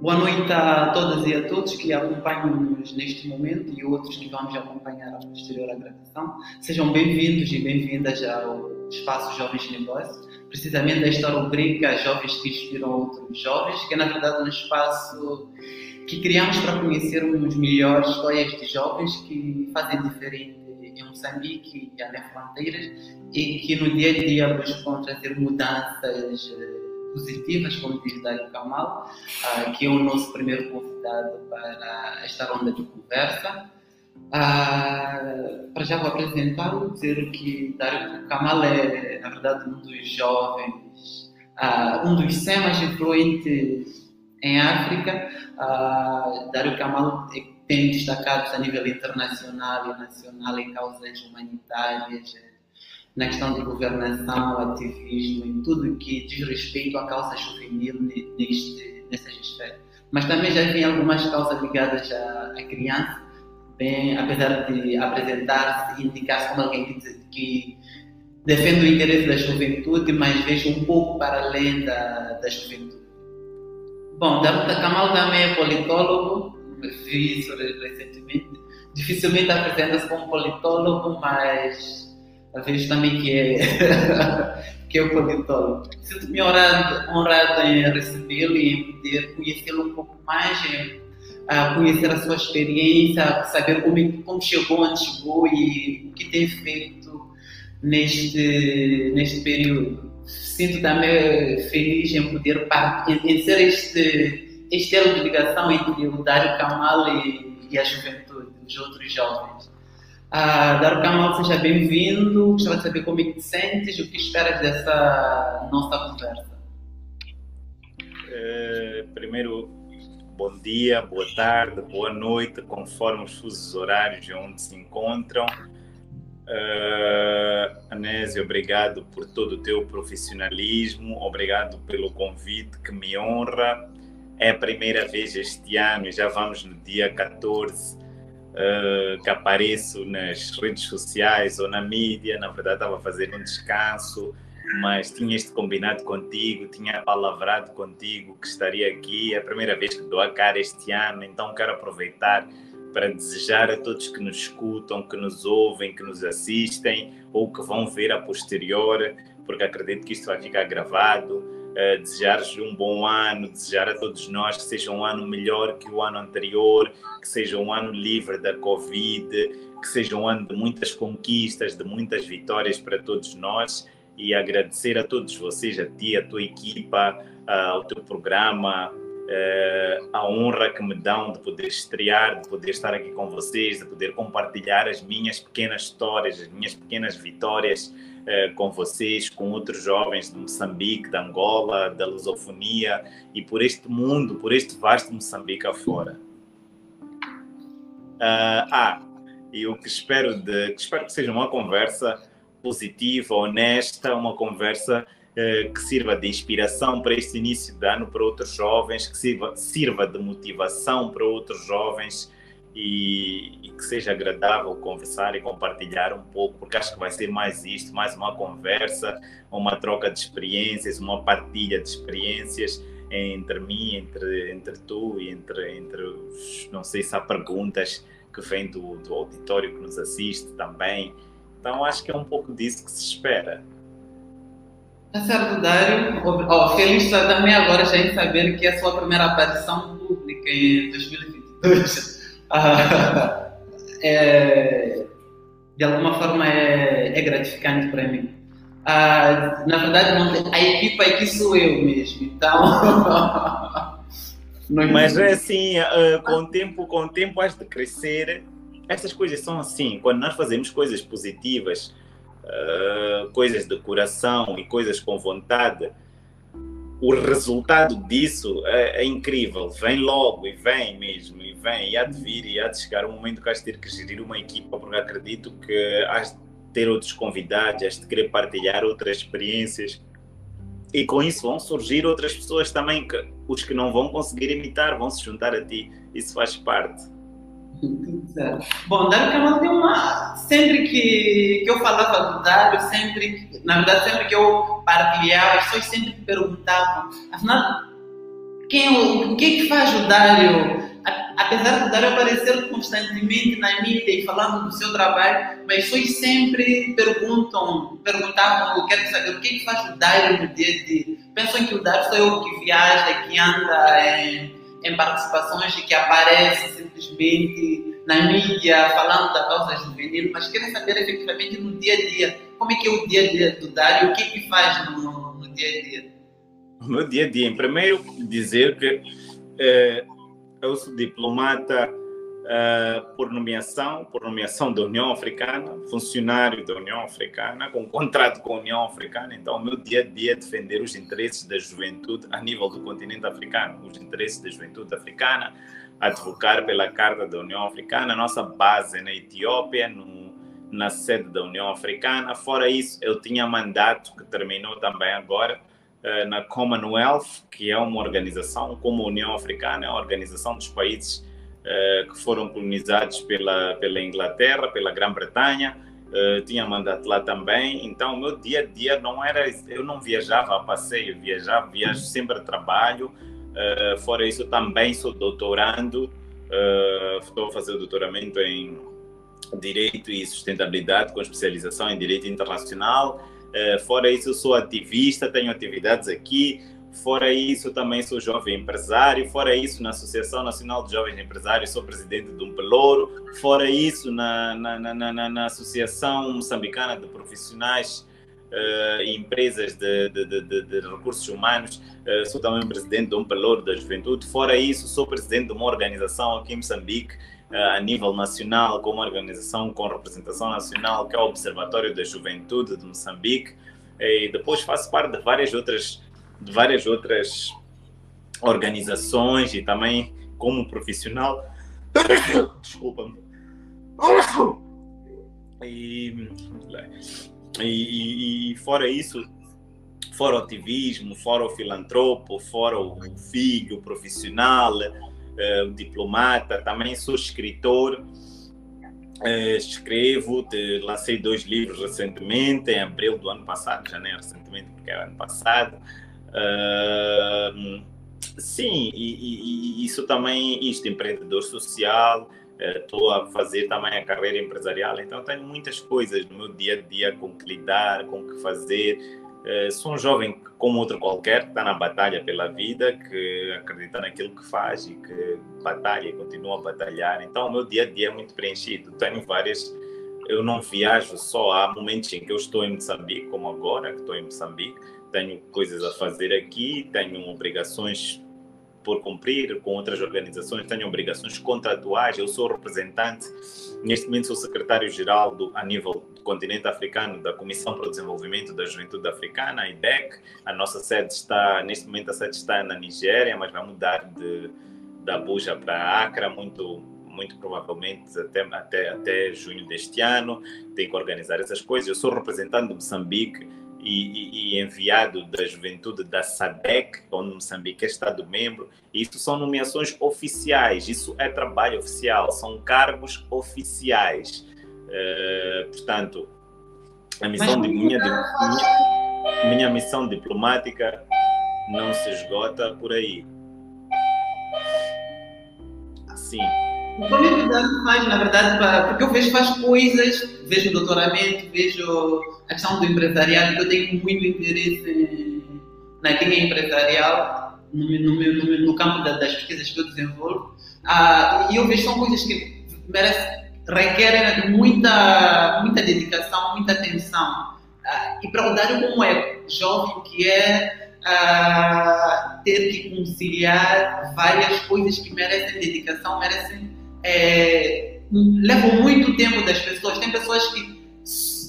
Boa noite a todas e a todos que acompanham-nos neste momento e outros que vamos acompanhar a posterior à gravação. Sejam bem-vindos e bem-vindas ao Espaço Jovens Negócios, precisamente esta rubrica Jovens que Inspiram Outros Jovens, que é na verdade um espaço que criamos para conhecermos melhor histórias de jovens que fazem diferente em Moçambique e além fronteiras e que no dia a dia buscam trazer mudanças eh, positivas, como diz Dário Kamal, uh, que é o nosso primeiro convidado para esta ronda de conversa. Uh, para já vou apresentá-lo, dizer que Dário Kamal é, na verdade, um dos jovens, uh, um dos 100 mais influentes em África. Uh, Dário Kamal tem destacado a nível internacional e nacional em causas humanitárias, na questão de governação, ativismo, em tudo que diz respeito à causa juvenil neste, nessa esfera. Mas também já tem algumas causas ligadas à, à criança, bem, apesar de apresentar-se e indicar-se como alguém que, que defende o interesse da juventude, mas vejo um pouco para além da, da juventude. Bom, Daruta Kamal também é politólogo, vi isso recentemente. Dificilmente apresenta-se como politólogo, mas vejo também que é, que é o politólogo. Sinto-me honrado, honrado em recebê-lo e em poder conhecê-lo um pouco mais, em, a conhecer a sua experiência, saber como, como chegou, onde chegou e o que tem feito neste, neste período. Sinto também feliz em poder em, este, este elo de ligação entre o Dário Kamal e, e a juventude, os outros jovens. Ah, Dário Kamal, seja bem-vindo. Gostaria de saber como é que te sentes e o que esperas dessa nossa conversa. Uh, primeiro, bom dia, boa tarde, boa noite, conforme os fusos horários onde se encontram. Uh, Anésio, obrigado por todo o teu profissionalismo, obrigado pelo convite que me honra. É a primeira vez este ano, já vamos no dia 14 uh, que apareço nas redes sociais ou na mídia. Na verdade, estava a fazer um descanso, mas tinha este combinado contigo, tinha palavrado contigo que estaria aqui. É a primeira vez que dou a cara este ano, então quero aproveitar para desejar a todos que nos escutam, que nos ouvem, que nos assistem ou que vão ver a posterior, porque acredito que isto vai ficar gravado desejar-lhes um bom ano, desejar a todos nós que seja um ano melhor que o ano anterior, que seja um ano livre da Covid, que seja um ano de muitas conquistas, de muitas vitórias para todos nós e agradecer a todos vocês, a ti, a tua equipa, ao teu programa, a honra que me dão de poder estrear, de poder estar aqui com vocês, de poder compartilhar as minhas pequenas histórias, as minhas pequenas vitórias eh, com vocês, com outros jovens de Moçambique, de Angola, da lusofonia e por este mundo, por este vasto Moçambique afora. Uh, ah, e o que espero, de, que espero que seja uma conversa positiva, honesta, uma conversa uh, que sirva de inspiração para este início de ano para outros jovens, que sirva, sirva de motivação para outros jovens e, e, que seja agradável conversar e compartilhar um pouco, porque acho que vai ser mais isto, mais uma conversa, uma troca de experiências, uma partilha de experiências entre mim, entre, entre tu e entre, entre os, não sei se há perguntas que vêm do, do auditório que nos assiste também. Então acho que é um pouco disso que se espera. Tá certo, Dário. Oh, feliz também agora já em saber que é a sua primeira aparição pública em 2022 é, de alguma forma é, é gratificante para mim. Ah, na verdade, não, a equipa aqui sou eu mesmo, então. Mas é assim, uh, com o tempo, com o tempo has de crescer. Essas coisas são assim, quando nós fazemos coisas positivas, coisas de coração e coisas com vontade, o resultado disso é, é, incrível, vem logo e vem mesmo, e vem, e há de vir, e há de chegar um momento que has de ter que gerir uma equipa, porque acredito que has de ter outros convidados, has de querer partilhar outras experiências, e com isso vão surgir outras pessoas também, que os que não vão conseguir imitar vão se juntar a ti, isso faz parte. Bom, Dário Camargo tem uma. Sempre que, que eu falava do Dário, sempre, na verdade, sempre que eu partilhava, as pessoas sempre me perguntavam, afinal, quem, o, o que é que faz o Dário? apesar do Dário aparecer constantemente na mídia e falando do seu trabalho, mas pessoas sempre perguntam, perguntavam, quero saber o que é que faz o Dário no dia dia. Pensam que o Dário sou eu que viaja, que anda em, em participações que aparece simplesmente na mídia falando da causa juvenil, mas querem saber efetivamente no dia a dia, como é que é o dia a dia do Dário, o que é que faz no, no dia a dia. No dia a dia, em primeiro dizer que eh, eu sou diplomata uh, por nomeação, por nomeação da União Africana, funcionário da União Africana, com contrato com a União Africana. Então, o meu dia a dia é defender os interesses da juventude a nível do continente africano, os interesses da juventude africana, advocar pela Carta da União Africana. A nossa base na Etiópia, no, na sede da União Africana. Fora isso, eu tinha mandato que terminou também agora eh, na Commonwealth, que é uma organização como a União Africana, é uma organização dos países uh, que foram colonizados pela, pela Inglaterra, pela Grã-Bretanha. Uh, tinha mandato lá também, então o meu dia a dia não era, eu não viajava a passeio, viajava, viajo sempre a trabalho. Uh, fora isso, também sou doutorando, estou a fazer doutoramento em Direito e Sustentabilidade, com especialização em Direito Internacional. Eh, fora isso, sou ativista, tenho atividades aqui. Fora isso, também sou jovem empresário. Fora isso, na Associação Nacional de Jovens Empresários, sou presidente de um pelouro. Fora isso, na, na, na, na, na Associação Moçambicana de Profissionais uh, e Empresas de, de, de, de Recursos Humanos, uh, sou também presidente de um pelouro da juventude. Fora isso, sou presidente de uma organização aqui em Moçambique a nível nacional, com uma organização com representação nacional, que é o Observatório da Juventude de Moçambique, e depois faço parte de várias outras, de várias outras organizações e também como profissional. Desculpa-me. E, e, e, fora isso, fora o ativismo, fora o filantropo, fora o filho profissional, uh, diplomata, também sou escritor, uh, escrevo, de, lancei dois livros recentemente, em abril do ano passado, janeiro recentemente, porque é ano passado. Uh, sim, e, e, isso também, isto, empreendedor social, estou a fazer também a carreira empresarial, então tenho muitas coisas no meu dia a dia com que lidar, com que fazer, eh, sou um jovem como outro qualquer, que está na batalha pela vida, que acredita naquilo que faz e que batalha e continua a batalhar. Então, o meu dia a dia é muito preenchido. Tenho várias. Eu não viajo só. Há momentos em que eu estou em Moçambique, como agora, que estou em Moçambique, tenho coisas a fazer aqui, tenho obrigações por cumprir com outras organizações, tenho obrigações contratuais, eu sou representante, neste momento sou secretário-geral a nível do continente africano da Comissão para o Desenvolvimento da Juventude Africana, a IDEC, a nossa sede está, neste momento a sede está na Nigéria, mas vai mudar de, da Abuja para Acre, muito muito provavelmente até, até, até junho deste ano, tem que organizar essas coisas. Eu sou representante de Moçambique e, e, enviado da juventude da SADEC, onde Moçambique é Estado-membro. Isso são nomeações oficiais, isso é trabalho oficial, são cargos oficiais. Uh, portanto, a missão de minha, de, minha, minha missão diplomática não se esgota por aí. Sim. O que faz, na verdade, porque eu vejo faz coisas, vejo o doutoramento, vejo a questão do empresariado, eu tenho muito interesse na linha empresarial, no, no, no, no campo das pesquisas que eu desenvolvo, ah, e eu vejo são coisas que merecem, requerem muita, muita dedicação, muita atenção. Ah, e para o Dário, como é jovem que é, ah, ter que conciliar várias coisas que merecem dedicação, merecem. É, muito tempo das pessoas. Tem pessoas que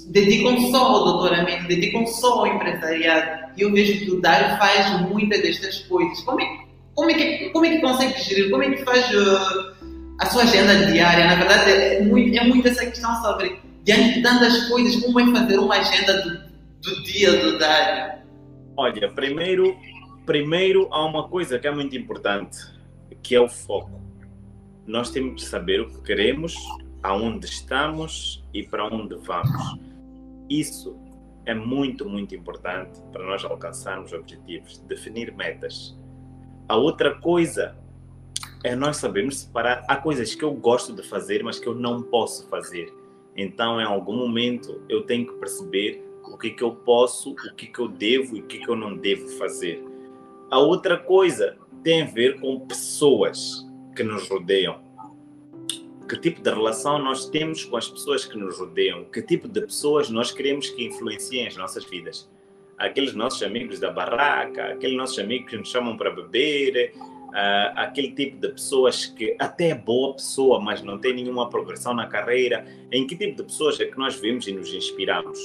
dedicam só ao doutoramento, dedicam só ao empresariado. E eu vejo que o Dário faz muitas destas coisas. Como é, como é, que, como é que consegue gerir? Como é que faz uh, a sua agenda diária? Na verdade, é muito, é muito essa questão sobre, diante de tantas coisas, como é fazer uma agenda do, do dia do Dário? Olha, primeiro, primeiro há uma coisa que é muito importante, que é o foco. Nós temos de saber o que queremos, aonde estamos e para onde vamos. Isso é muito, muito importante para nós alcançarmos objetivos, definir metas. A outra coisa é nós sabermos separar. Há coisas que eu gosto de fazer, mas que eu não posso fazer. Então, em algum momento, eu tenho que perceber o que, que eu posso, o que, que eu devo e o que, que eu não devo fazer. A outra coisa tem a ver com pessoas que nos rodeiam. Que tipo de relação nós temos com as pessoas que nos rodeiam? Que tipo de pessoas nós queremos que influenciem as nossas vidas? Aqueles nossos amigos da barraca, aqueles nossos amigos que nos chamam para beber, uh, aquele tipo de pessoas que até é boa pessoa, mas não tem nenhuma progressão na carreira. Em que tipo de pessoas é que nós vemos e nos inspiramos?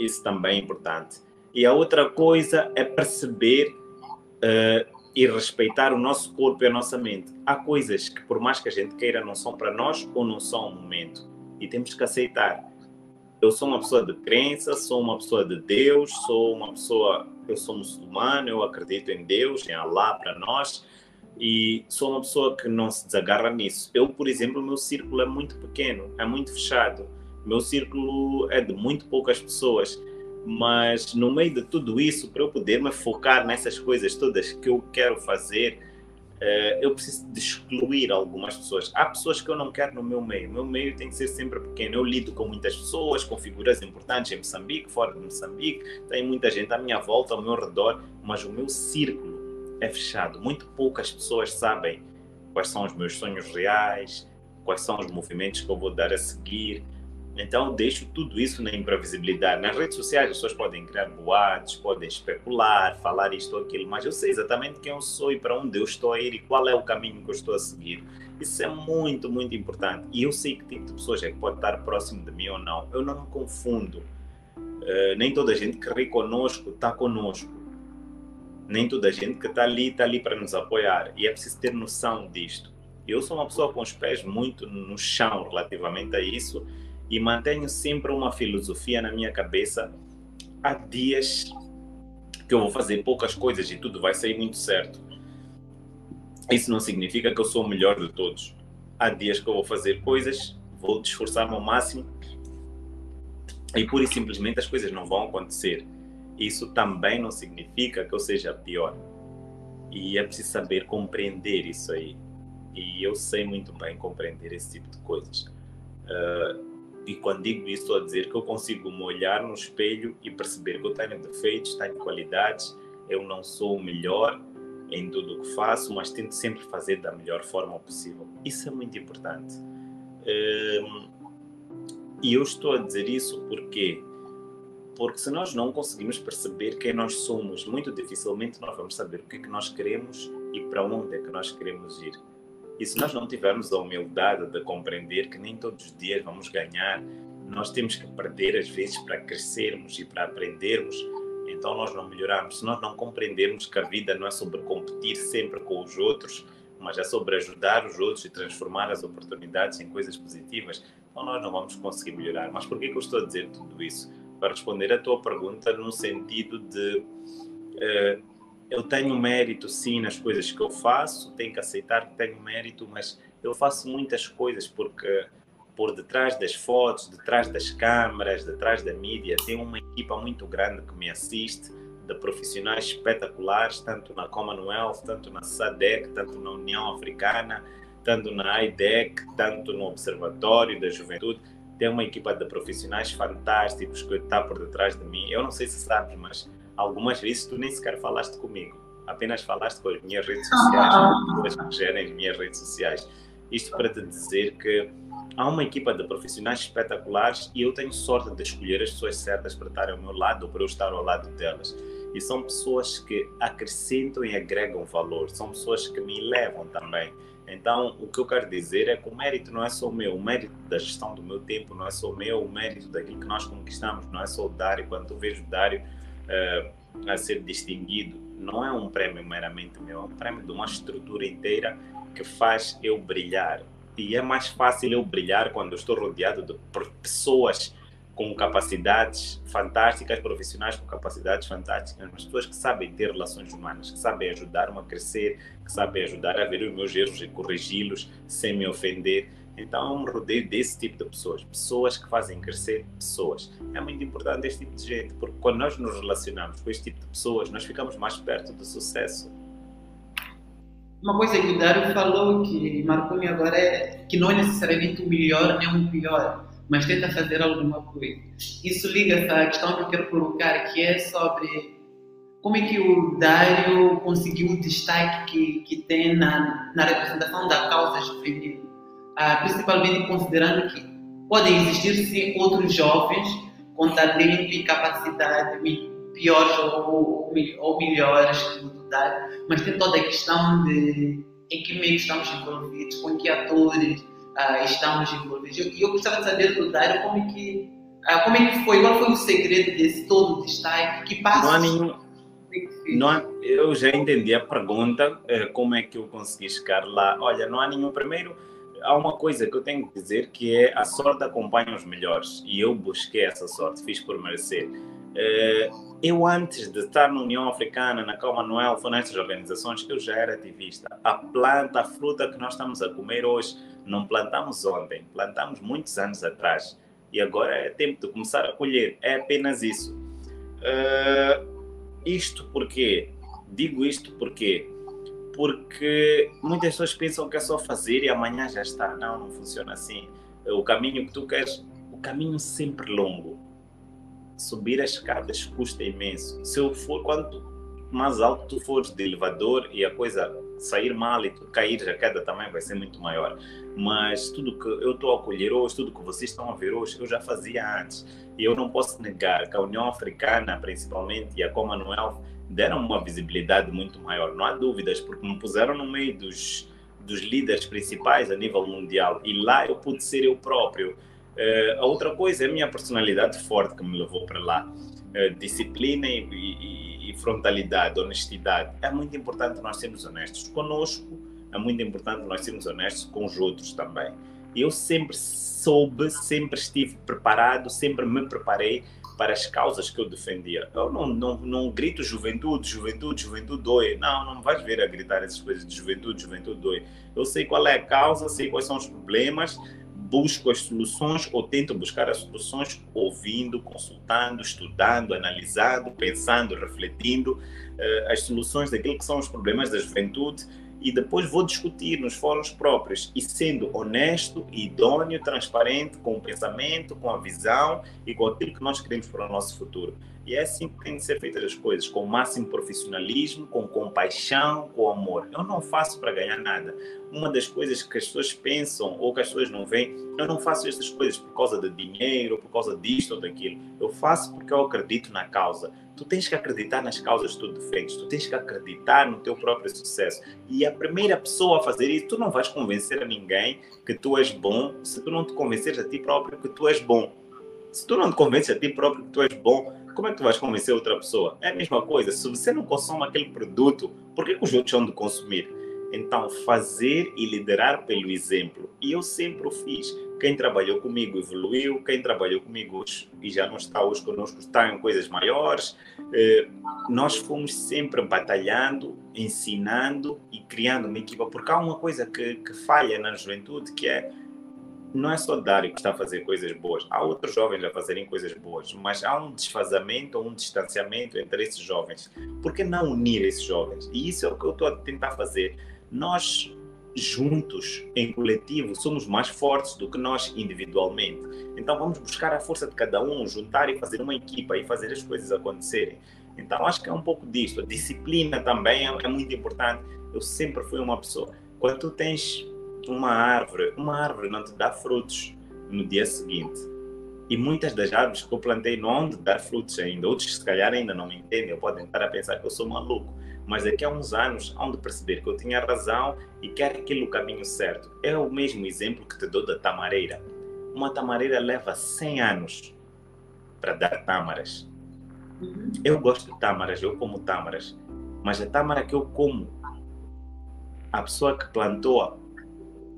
Isso também é importante. E a outra coisa é perceber uh, e respeitar o nosso corpo e a nossa mente. Há coisas que, por mais que a gente queira, não são para nós ou não são o momento. E temos que aceitar. Eu sou uma pessoa de crença, sou uma pessoa de Deus, sou uma pessoa. Eu sou muçulmano, eu acredito em Deus, em Allah para nós. E sou uma pessoa que não se desagarra nisso. Eu, por exemplo, o meu círculo é muito pequeno, é muito fechado. O meu círculo é de muito poucas pessoas mas no meio de tudo isso, para eu poder me focar nessas coisas todas que eu quero fazer, uh, eu preciso de excluir algumas pessoas. Há pessoas que eu não quero no meu meio. Meu meio tem que ser sempre pequeno. Eu lido com muitas pessoas, com figuras importantes em Moçambique, fora de Moçambique. Tem muita gente à minha volta, ao meu redor, mas o meu círculo é fechado. Muito poucas pessoas sabem quais são os meus sonhos reais, quais são os movimentos que eu vou dar a seguir então, deixo tudo isso na imprevisibilidade. Nas redes sociais, as pessoas podem criar boatos, podem especular, falar isto ou aquilo, mas eu sei exatamente quem eu sou e para onde eu estou a ir e qual é o caminho que eu estou a seguir. Isso é muito, muito importante. E eu sei que tipo de pessoas é que pode estar próximo de mim ou não. Eu não me confundo. Uh, nem toda a gente que ri conosco está conosco. Nem toda a gente que está ali está ali para nos apoiar. E é preciso ter noção disto. Eu sou uma pessoa com os pés muito no chão relativamente a isso e mantenho sempre uma filosofia na minha cabeça. Há dias que eu vou fazer poucas coisas e tudo vai sair muito certo. Isso não significa que eu sou o melhor de todos. Há dias que eu vou fazer coisas, vou te esforçar ao máximo e pura e simplesmente as coisas não vão acontecer. Isso também não significa que eu seja pior. E é preciso saber compreender isso aí. E eu sei muito bem compreender esse tipo de coisas. Uh, e quando digo isso, estou a dizer que eu consigo me olhar no espelho e perceber que eu tenho defeitos, tenho qualidades, eu não sou o melhor em tudo o que faço, mas tento sempre fazer da melhor forma possível. Isso é muito importante. Hum, e eu estou a dizer isso porque porque se nós não conseguimos perceber quem nós somos, muito dificilmente nós vamos saber o que é que nós queremos e para onde é que nós queremos ir. E se nós não tivermos a humildade de compreender que nem todos os dias vamos ganhar, nós temos que perder às vezes para crescermos e para aprendermos, então nós não melhoramos. Se nós não compreendermos que a vida não é sobre competir sempre com os outros, mas é sobre ajudar os outros e transformar as oportunidades em coisas positivas, então nós não vamos conseguir melhorar. Mas por que, que eu estou a dizer tudo isso? Para responder a tua pergunta no sentido de uh, eu tenho mérito sim nas coisas que eu faço, tenho que aceitar que tenho mérito, mas eu faço muitas coisas porque por detrás das fotos, detrás das câmaras, detrás da mídia, tem uma equipa muito grande que me assiste, de profissionais espetaculares, tanto na Commonwealth, tanto na SADEC, tanto na União Africana, tanto na IDEC, tanto no Observatório da Juventude. Tem uma equipa de profissionais fantásticos que está por detrás de mim. Eu não sei se sabes, mas algumas vezes tu nem sequer falaste comigo, apenas falaste com as minhas redes sociais, com as que gerem as minhas redes sociais. Isto para te dizer que há uma equipa de profissionais espetaculares e eu tenho sorte de escolher as pessoas certas para estar ao meu lado ou para eu estar ao lado delas. E são pessoas que acrescentam e agregam valor, são pessoas que me levam também. Então, o que eu quero dizer é que o mérito não é só meu, o mérito da gestão do meu tempo não é só meu, o mérito daquilo que nós conquistamos não é só o Dário. Quando eu vejo o Dário uh, a ser distinguido não é um prêmio meramente meu, é um prêmio de uma estrutura inteira que faz eu brilhar. E é mais fácil eu brilhar quando eu estou rodeado de pessoas com capacidades fantásticas, profissionais com capacidades fantásticas, mas pessoas que sabem ter relações humanas, que sabem ajudar-me a crescer, que sabem ajudar a ver os meus erros e corrigi-los sem me ofender. Então, um rodeio desse tipo de pessoas, pessoas que fazem crescer pessoas. É muito importante este tipo de gente, porque quando nós nos relacionamos com este tipo de pessoas, nós ficamos mais perto do sucesso. Uma coisa que o Dário falou que marcou-me agora é que não é necessariamente o melhor nem o pior, mas tenta fazer alguma coisa. Isso liga-se à questão que eu quero colocar, que é sobre como é que o Dário conseguiu o destaque que, que tem na, na representação da causa juvenil, ah, principalmente considerando que podem existir sim outros jovens com talento e capacidade piores ou, ou melhores do mas tem toda a questão de em que meio estamos envolvidos, com que atores uh, estamos envolvidos. E eu, eu, gostava de saber do Dário como é que uh, como é que foi, qual foi o segredo desse todo destaque, que passa... Não há nenhum... Não há, eu já entendi a pergunta, eh, como é que eu consegui chegar lá. Olha, não há nenhum. Primeiro, há uma coisa que eu tenho que dizer que é a sorte acompanha os melhores e eu busquei essa sorte, fiz por merecer. Eh, eu, antes de estar na União Africana, na Commonwealth, ou nessas organizações, eu já era ativista. A planta, a fruta que nós estamos a comer hoje, não plantamos ontem, plantamos muitos anos atrás. E agora é tempo de começar a colher. É apenas isso. Uh, isto porque digo isto porque porque muitas pessoas pensam que é só fazer e amanhã já está. Não, não funciona assim. O caminho que tu queres, o caminho sempre longo subir as escadas custa imenso. Se eu for, quanto mais alto tu fores de elevador e a coisa sair mal e tu cair, a queda também vai ser muito maior. Mas tudo que eu estou a colher hoje, tudo que vocês estão a ver hoje, eu já fazia antes. E eu não posso negar que a União Africana, principalmente, e a Commonwealth, deram uma visibilidade muito maior. Não há dúvidas, porque me puseram no meio dos, dos líderes principais a nível mundial. E lá eu pude ser eu próprio. Uh, a outra coisa é a minha personalidade forte que me levou para lá. Uh, disciplina e, e, e, frontalidade, honestidade. É muito importante nós sermos honestos conosco, é muito importante nós sermos honestos com os outros também. Eu sempre soube, sempre estive preparado, sempre me preparei para as causas que eu defendia. Eu não, não, não grito juventude, juventude, juventude dói. Não, não vais ver a gritar essas coisas de juventude, juventude dói. Eu sei qual é a causa, sei quais são os problemas, busco as soluções ou tento buscar as soluções ouvindo, consultando, estudando, analisando, pensando, refletindo uh, as soluções daquilo que são os problemas da juventude e depois vou discutir nos fóruns próprios e sendo honesto, idôneo, transparente com o pensamento, com a visão e com aquilo que nós queremos para o nosso futuro. E é assim que têm de ser feitas as coisas, com o máximo profissionalismo, com compaixão, com amor. Eu não faço para ganhar nada. Uma das coisas que as pessoas pensam ou que as pessoas não veem, eu não faço essas coisas por causa de dinheiro, por causa disto ou daquilo. Eu faço porque eu acredito na causa. Tu tens que acreditar nas causas que tu defendes, tu tens que acreditar no teu próprio sucesso. E a primeira pessoa a fazer isso, tu não vais convencer a ninguém que tu és bom se tu não te convenceres a ti próprio que tu és bom. Se tu não te convences a ti próprio que tu és bom, como é que tu vais convencer outra pessoa? É a mesma coisa. Se você não consome aquele produto, por que, os outros vão de consumir? Então, fazer e liderar pelo exemplo. E eu sempre o fiz. Quem trabalhou comigo evoluiu, quem trabalhou comigo hoje, e já não está hoje conosco, está em coisas maiores. Eh, nós fomos sempre batalhando, ensinando e criando uma equipa, porque há uma coisa que, que falha na juventude, que é não é só Dário que está a fazer coisas boas, há outros jovens a fazerem coisas boas, mas há um desfazamento, um distanciamento entre esses jovens. Por que não unir esses jovens? E isso é o que eu estou a tentar fazer. Nós, juntos, em coletivo, somos mais fortes do que nós individualmente. Então vamos buscar a força de cada um, juntar e fazer uma equipa e fazer as coisas acontecerem. Então acho que é um pouco disso. A disciplina também é, é muito importante. Eu sempre fui uma pessoa. Quando tu tens uma árvore, uma árvore não te dá frutos no dia seguinte. E muitas das árvores que eu plantei não dar frutos ainda. Outros, se calhar, ainda não me entendem, podem estar a pensar que eu sou maluco. Mas daqui a uns anos hão de perceber que eu tinha razão e que era aquele o caminho certo. É o mesmo exemplo que te dou da tamareira. Uma tamareira leva 100 anos para dar tâmaras. Uhum. Eu gosto de tâmaras, eu como tâmaras. Mas a tâmara que eu como, a pessoa que plantou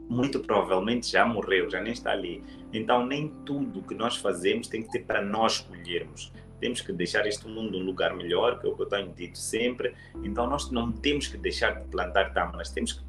muito provavelmente já morreu, já nem está ali. Então, nem tudo que nós fazemos tem que ser para nós escolhermos. Temos que deixar este mundo um lugar melhor, que é o que eu tenho dito sempre. Então, nós não temos que deixar de plantar tâmaras, temos que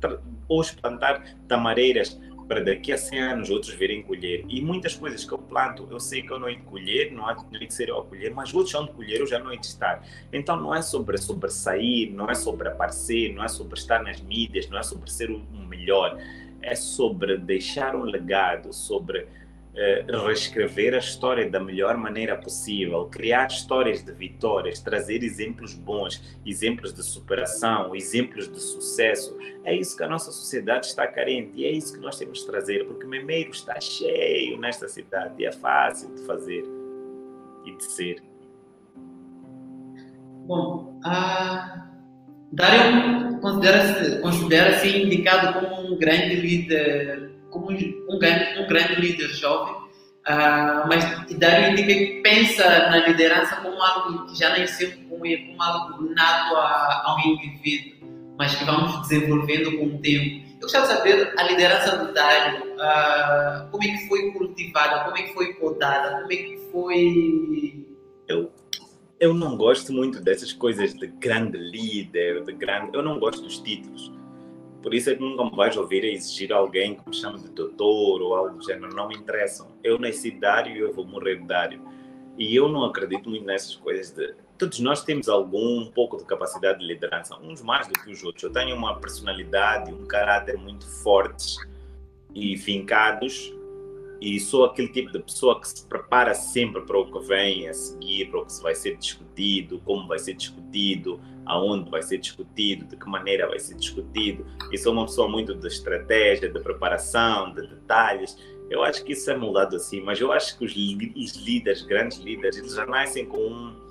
hoje plantar tamareiras para daqui a 100 anos outros verem colher. E muitas coisas que eu planto, eu sei que eu não hei de colher, não há de ser eu a colher, mas outros são de colher, eu já não hei de estar. Então não é sobre sobressair, não é sobre aparecer, não é sobre estar nas mídias, não é sobre ser o melhor. É sobre deixar um legado, sobre eh, reescrever a história da melhor maneira possível, criar histórias de vitórias, trazer exemplos bons, exemplos de superação, exemplos de sucesso. É isso que a nossa sociedade está carente e é isso que nós temos de trazer, porque o memeiro está cheio nesta cidade e é fácil de fazer e de ser. Bom, a Dário considera-se considera indicado como um grande líder como um grande, um grande líder jovem, uh, mas Dário indica que pensa na liderança como algo que já nasceu como, como algo nato a, ao indivíduo, mas que vamos desenvolvendo com o tempo. Eu gostava de saber a liderança do Dário, uh, como é que foi cultivada, como é que foi podada, como é que foi... Eu, eu não gosto muito dessas coisas de grande líder, de grande... Eu não gosto dos títulos por isso é que nunca me vais ouvir exigir alguém que me chame de doutor ou algo do gênero. Não me interessam. Eu nasci Dário e eu vou morrer Dário. E eu não acredito muito nessas coisas de. Todos nós temos algum um pouco de capacidade de liderança, uns mais do que os outros. Eu tenho uma personalidade, um caráter muito fortes e fincados, e sou aquele tipo de pessoa que se prepara sempre para o que vem a seguir, para o que vai ser discutido, como vai ser discutido, aonde vai ser discutido, de que maneira vai ser discutido. E sou uma pessoa muito de estratégia, de preparação, de detalhes. Eu acho que isso é moldado assim, mas eu acho que os líderes, grandes líderes, eles já nascem com um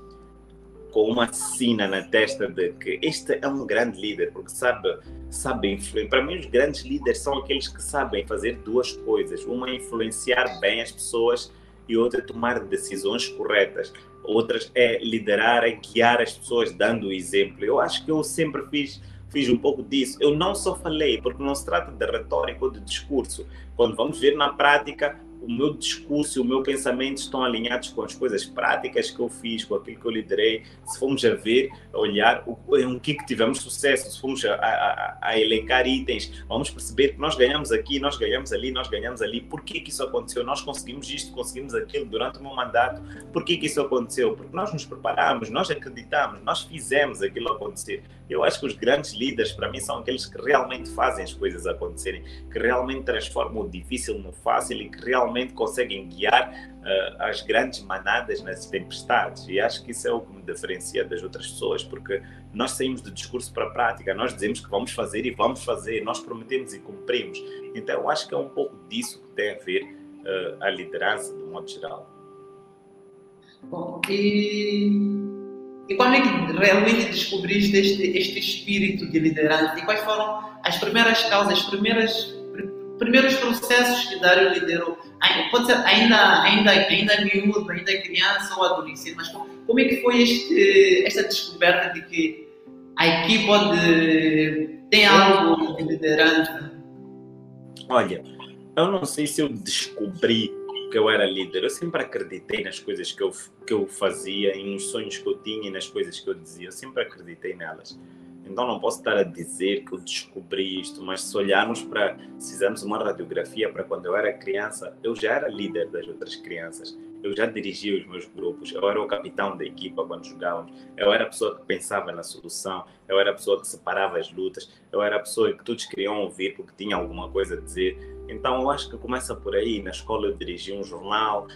com uma sina na testa de que este é um grande líder, porque sabe, sabe influenciar. Para mim, os grandes líderes são aqueles que sabem fazer duas coisas: uma é influenciar bem as pessoas e outra é tomar decisões corretas. Outras é liderar, é guiar as pessoas dando o exemplo. Eu acho que eu sempre fiz fiz um pouco disso. Eu não só falei, porque não se trata de retórica ou de discurso. Quando vamos ver na prática, o meu discurso e o meu pensamento estão alinhados com as coisas práticas que eu fiz, com aquilo que eu liderei. Se formos a ver, a olhar o, em que, que tivemos sucesso, se formos a, a, a, elencar itens, vamos perceber que nós ganhamos aqui, nós ganhamos ali, nós ganhamos ali. Por que, que isso aconteceu? Nós conseguimos isto, conseguimos aquilo durante o meu mandato. Por que, que isso aconteceu? Porque nós nos preparamos, nós acreditamos, nós fizemos aquilo acontecer. Eu acho que os grandes líderes, para mim, são aqueles que realmente fazem as coisas acontecerem, que realmente transformam o difícil no fácil e que realmente conseguem guiar uh, as grandes manadas nas tempestades. E acho que isso é o que me diferencia das outras pessoas, porque nós saímos do discurso para a prática, nós dizemos que vamos fazer e vamos fazer, nós prometemos e cumprimos. Então, eu acho que é um pouco disso que tem a ver uh, a liderança, de modo geral. Bom, e e quando é que realmente descobriste este, este espírito de liderança? E quais foram as primeiras causas, os primeiros, processos que Dário liderou? Pode ser ainda, ainda, ainda miúdo, ainda criança ou adolescente, mas como é que foi este, esta descoberta de que a equipe pode, tem algo de liderança? Olha, eu não sei se eu descobri que eu era líder. Eu sempre acreditei nas coisas que eu, que eu fazia e nos sonhos que eu tinha e nas coisas que eu dizia. Eu sempre acreditei nelas. Então não posso estar a dizer que eu descobri isto, mas se olharmos para, se fizermos uma radiografia para quando eu era criança, eu já era líder das outras crianças. Eu já dirigia os meus grupos, eu era o capitão da equipa quando jogávamos, eu era a pessoa que pensava na solução, eu era a pessoa que separava as lutas, eu era a pessoa que todos queriam ouvir porque tinha alguma coisa a dizer. Então eu acho que começa por aí. Na escola eu dirigi um jornal,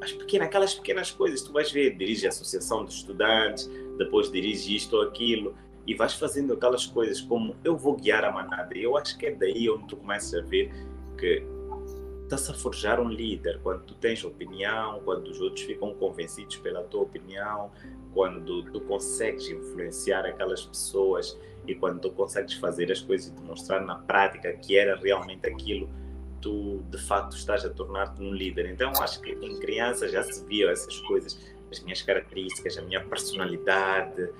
as pequenas, aquelas pequenas coisas, tu vais ver, dirige a associação de estudantes, depois dirige isto ou aquilo, e vais fazendo aquelas coisas como eu vou guiar a manada. Eu acho que é daí onde tu começas a ver que está-se a forjar um líder. Quando tu tens opinião, quando os outros ficam convencidos pela tua opinião, quando tu consegues influenciar aquelas pessoas e quando tu consegues fazer as coisas e demonstrar na prática que era realmente aquilo tu de facto estás a tornar-te um líder. Então acho que em criança já se via essas coisas, as minhas características, a minha personalidade,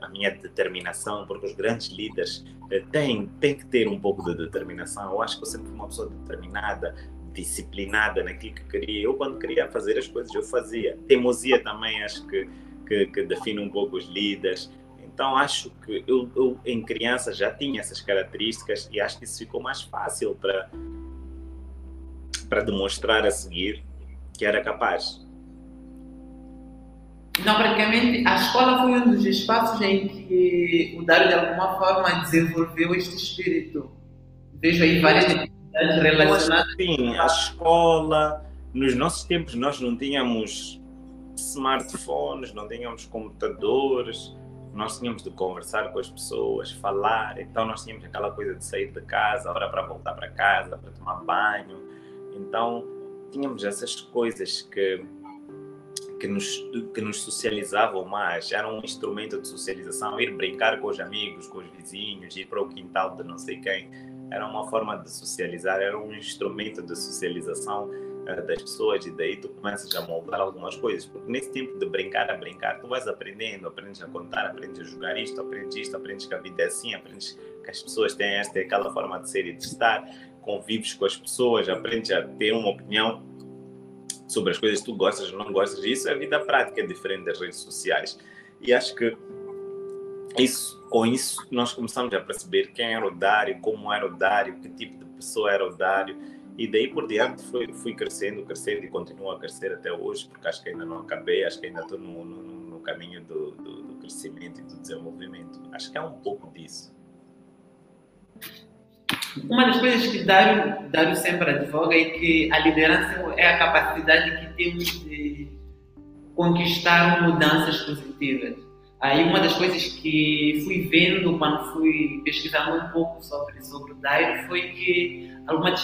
a minha determinação, porque os grandes líderes eh, têm, têm que ter um pouco de determinação. Eu acho que eu sempre fui uma pessoa determinada, disciplinada naquilo que queria. Eu, quando queria fazer as coisas, eu fazia. Teimosia também acho que, que, que define um pouco os líderes. Então, acho que eu, eu, em criança, já tinha essas características e acho que isso ficou mais fácil para demonstrar a seguir que era capaz. Não, praticamente a escola foi um dos espaços em que o Dário de alguma forma desenvolveu este espírito. Vejo aí várias atividades relacionadas. Sim, a escola. Nos nossos tempos nós não tínhamos smartphones, não tínhamos computadores, nós tínhamos de conversar com as pessoas, falar, então nós tínhamos aquela coisa de sair de casa, hora para voltar para casa, para tomar banho. Então tínhamos essas coisas que que nos, que nos socializavam mais, era um instrumento de socialização, ir brincar com os amigos, com os vizinhos, ir para o quintal de não sei quem, era uma forma de socializar, era um instrumento de socialização uh, das pessoas e daí tu começas a moldar algumas coisas, porque nesse tempo de brincar a brincar, tu vais aprendendo, aprendes a contar, aprendes a jogar isto, aprendes isto, aprendes que a vida é assim, aprendes que as pessoas têm esta e aquela forma de ser e de estar, convives com as pessoas, aprendes a ter uma opinião sobre as coisas que tu gostas ou não gostas. Isso é a vida prática, é diferente das redes sociais. E acho que isso, com isso nós começamos a perceber quem era o Dário, como era o Dário, que tipo de pessoa era o Dário. E daí por diante fui, fui crescendo, crescendo e continuo a crescer até hoje, porque acho que ainda não acabei, acho que ainda estou no, no, no caminho do, do, do crescimento e do desenvolvimento. Acho que é um pouco disso. Uma das coisas que Dário, Dário sempre advoga é que a liderança é a capacidade que temos de conquistar mudanças positivas. Aí uma das coisas que fui vendo quando fui pesquisando um pouco sobre, sobre o Dário foi que algumas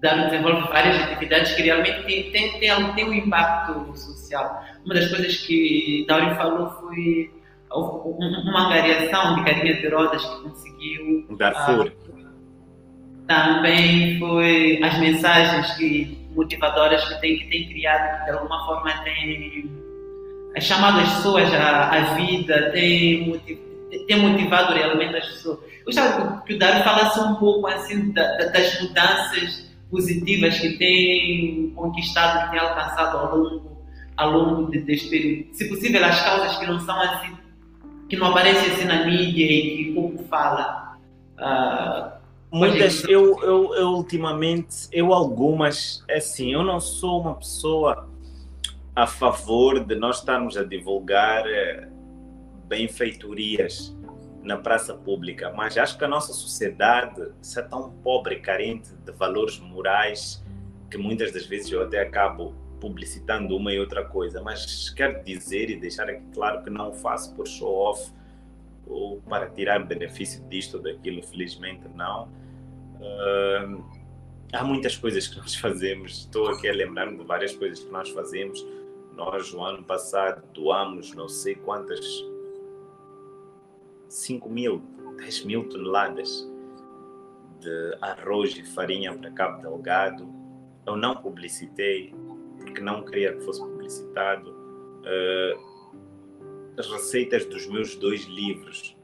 Dário desenvolve várias atividades que realmente têm tem, tem, tem um impacto social. Uma das coisas que Dário falou foi uma variação de carinha de rodas que conseguiu... Darfur. Uh, também foi as mensagens que, motivadoras que tem, que tem criado, que de alguma forma tem chamado as pessoas à, à vida, tem, motiv, tem motivado realmente as pessoas. Eu gostava que o Dário falasse um pouco assim da, da, das mudanças positivas que tem conquistado, que tem alcançado ao longo, ao longo de, deste período. Se possível, as causas que não são assim, que não aparecem assim na mídia e que pouco fala. Uh, Muitas, eu, eu, eu ultimamente, eu algumas, é assim, eu não sou uma pessoa a favor de nós estarmos a divulgar eh, benfeitorias na praça pública, mas acho que a nossa sociedade está tão pobre carente de valores morais que muitas das vezes eu até acabo publicitando uma e outra coisa, mas quero dizer e deixar aqui claro que não o faço por show off ou para tirar benefício disto ou daquilo, felizmente não. Há muitas coisas que nós fazemos, estou aqui a lembrar-me de várias coisas que nós fazemos. Nós, no ano passado, doamos não sei quantas, 5 mil, 10 mil toneladas de arroz e farinha para Cabo Delgado. Eu não publicitei, porque não queria que fosse publicitado. Uh, as receitas dos meus dois livros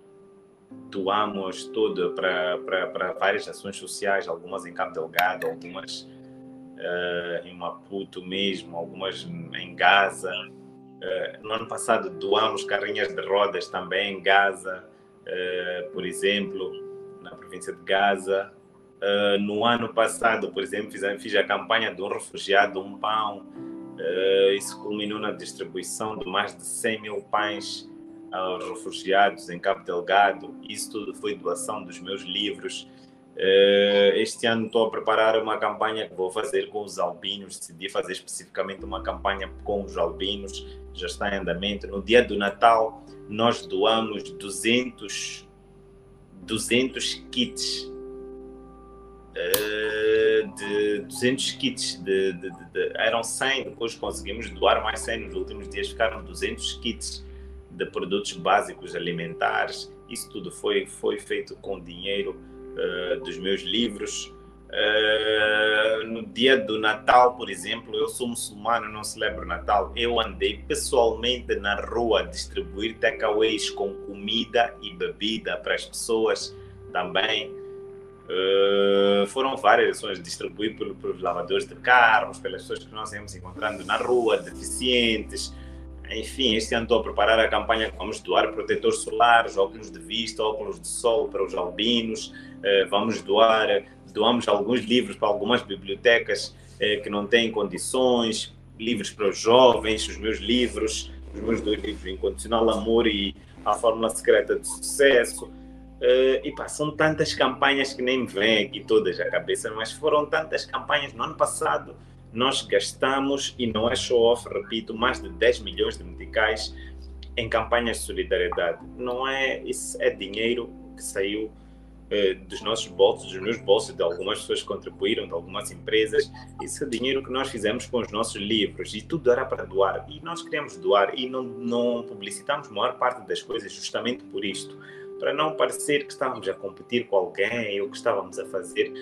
doamos tudo para, para, para várias ações sociais, algumas em Cabo Delgado, algumas uh, em Maputo mesmo, algumas em Gaza. Uh, no ano passado doamos carrinhas de rodas também em Gaza, uh, por exemplo, na província de Gaza. no ano passado, por exemplo, fiz, fiz a campanha de um refugiado, um pão. isso culminou na distribuição de mais de 100 mil pães aos refugiados em Cabo Delgado. Isso tudo foi doação dos meus livros. Eh, este ano estou a preparar uma campanha que vou fazer com os albinos. Decidi fazer especificamente uma campanha com os albinos, já está em andamento. No dia do Natal, nós doamos 200, 200 kits. Eh, de 200 kits, de, de, de, eram 100, depois conseguimos doar mais 100, nos últimos dias ficaram 200 kits de produtos básicos alimentares. Isso tudo foi, foi feito com dinheiro uh, dos meus livros. Uh, no dia do Natal, por exemplo, eu sou muçulmano, não celebro Natal. Eu andei pessoalmente na rua a distribuir takeaways com comida e bebida para as pessoas também. Uh, foram várias ações distribuídas pelos lavadores de carros, pelas pessoas que nós íamos encontrando na rua, deficientes, enfim, este ano estou a preparar a campanha que vamos doar protetores solares, óculos de vista, óculos de sol para os albinos, eh, vamos doar, doamos alguns livros para algumas bibliotecas eh, que não têm condições, livros para os jovens, os meus livros, os meus dois livros, Incondicional Amor e A Fórmula Secreta de Sucesso. Uh, e pá, são tantas campanhas que nem me vêm aqui todas à cabeça, mas foram tantas campanhas. No ano passado, nós gastamos, e não é show off, repito, mais de 10 milhões de meticais em campanhas de solidariedade. Não é, isso é dinheiro que saiu eh, dos nossos bolsos, dos meus bolsos, de algumas pessoas que contribuíram, de algumas empresas. Isso é dinheiro que nós fizemos com os nossos livros e tudo era para doar. E nós queremos doar e não, não publicitamos a maior parte das coisas justamente por isto. Para não parecer que estávamos a competir com alguém ou que estávamos a fazer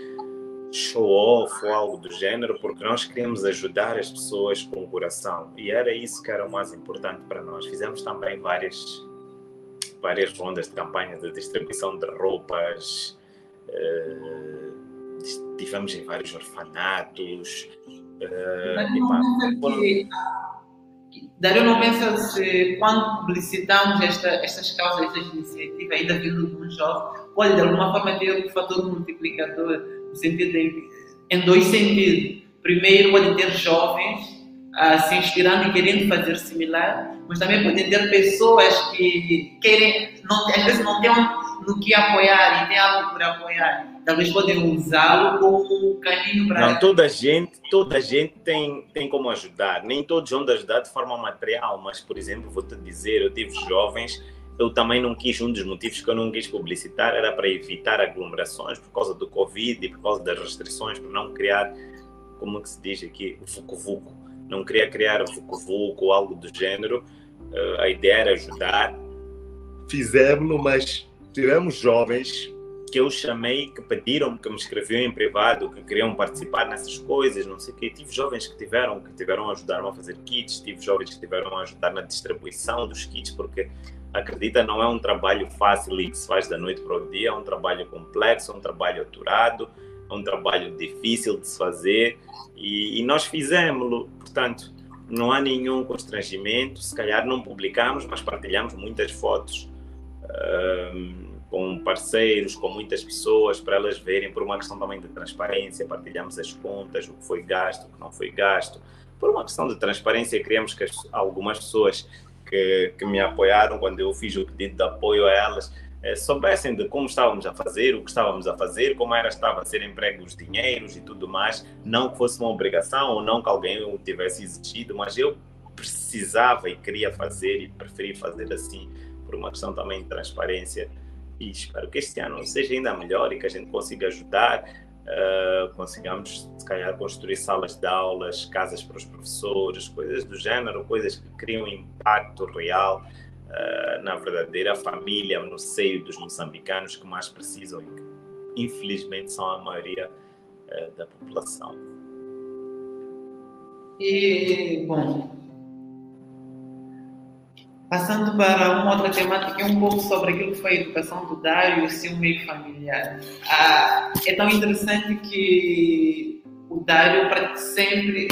show-off ou algo do gênero, porque nós queríamos ajudar as pessoas com o coração. E era isso que era o mais importante para nós. Fizemos também várias, várias rondas de campanha de distribuição de roupas, uh, estivemos em vários orfanatos. Uh, Dario não pensa se quando publicitamos esta, estas causas, estas iniciativas, ainda vindo de um jovem, pode de alguma forma ter um fator multiplicador no sentido em, em dois sentidos. Primeiro, podem ter jovens ah, se inspirando e querendo fazer similar, mas também podem ter pessoas que querem, não, às vezes não têm no que apoiar e têm algo por apoiar. Talvez podem usá-lo como um caminho para. Não, toda a gente, toda a gente tem, tem como ajudar. Nem todos vão ajudar de forma material, mas, por exemplo, vou te dizer, eu tive jovens eu também não quis, um dos motivos que eu não quis publicitar era para evitar aglomerações por causa do Covid e por causa das restrições, para não criar, como é que se diz aqui, o vucu-vucu. Não queria criar o vucu-vucu ou algo do gênero. Uh, a ideia era ajudar. Fizemos, mas tivemos jovens que eu chamei, que pediram, que me escreviam em privado, que queriam participar nessas coisas, não sei o quê. Tive jovens que tiveram, que tiveram a ajudar a fazer kits, tive jovens que tiveram a ajudar na distribuição dos kits, porque acredita, não é um trabalho fácil e que se faz da noite para o dia, é um trabalho complexo, é um trabalho aturado, é um trabalho difícil de se fazer e, e nós fizemos-lo, portanto, não há nenhum constrangimento, se calhar não publicamos, mas partilhamos muitas fotos um, com parceiros, com muitas pessoas, para elas verem, por uma questão também de transparência, partilhamos as contas, o que foi gasto, o que não foi gasto, por uma questão de transparência, queremos que as, algumas pessoas que, que me apoiaram quando eu fiz o pedido de apoio a elas, é, soubessem de como estávamos a fazer, o que estávamos a fazer, como era estava a ser emprego os dinheiros e tudo mais, não que fosse uma obrigação ou não que alguém o tivesse exigido, mas eu precisava e queria fazer e preferi fazer assim por uma questão também de transparência. E espero que este ano seja ainda melhor e que a gente consiga ajudar uh, consigamos, se calhar, construir salas de aulas, casas para os professores, coisas do género, coisas que criam impacto real uh, na verdadeira família, no seio dos moçambicanos que mais precisam e que, infelizmente, são a maioria uh, da população. E, bom, Passando para uma outra temática, é um pouco sobre aquilo que foi a educação do Dário e o seu meio familiar. Ah, é tão interessante que o Dário sempre,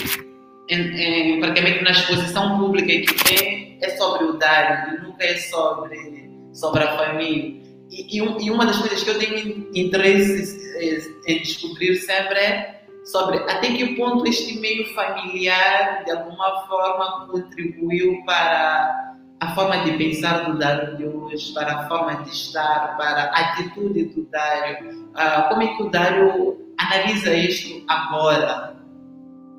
em, em, praticamente na exposição pública que tem, é sobre o Dário e nunca é sobre, sobre a família. E, e, e uma das coisas que eu tenho interesse em descobrir sempre é sobre até que ponto este meio familiar, de alguma forma, contribuiu para a forma de pensar do Dário de hoje, para a forma de estar, para a atitude do Dário. Uh, como é que o Dário analisa isto agora?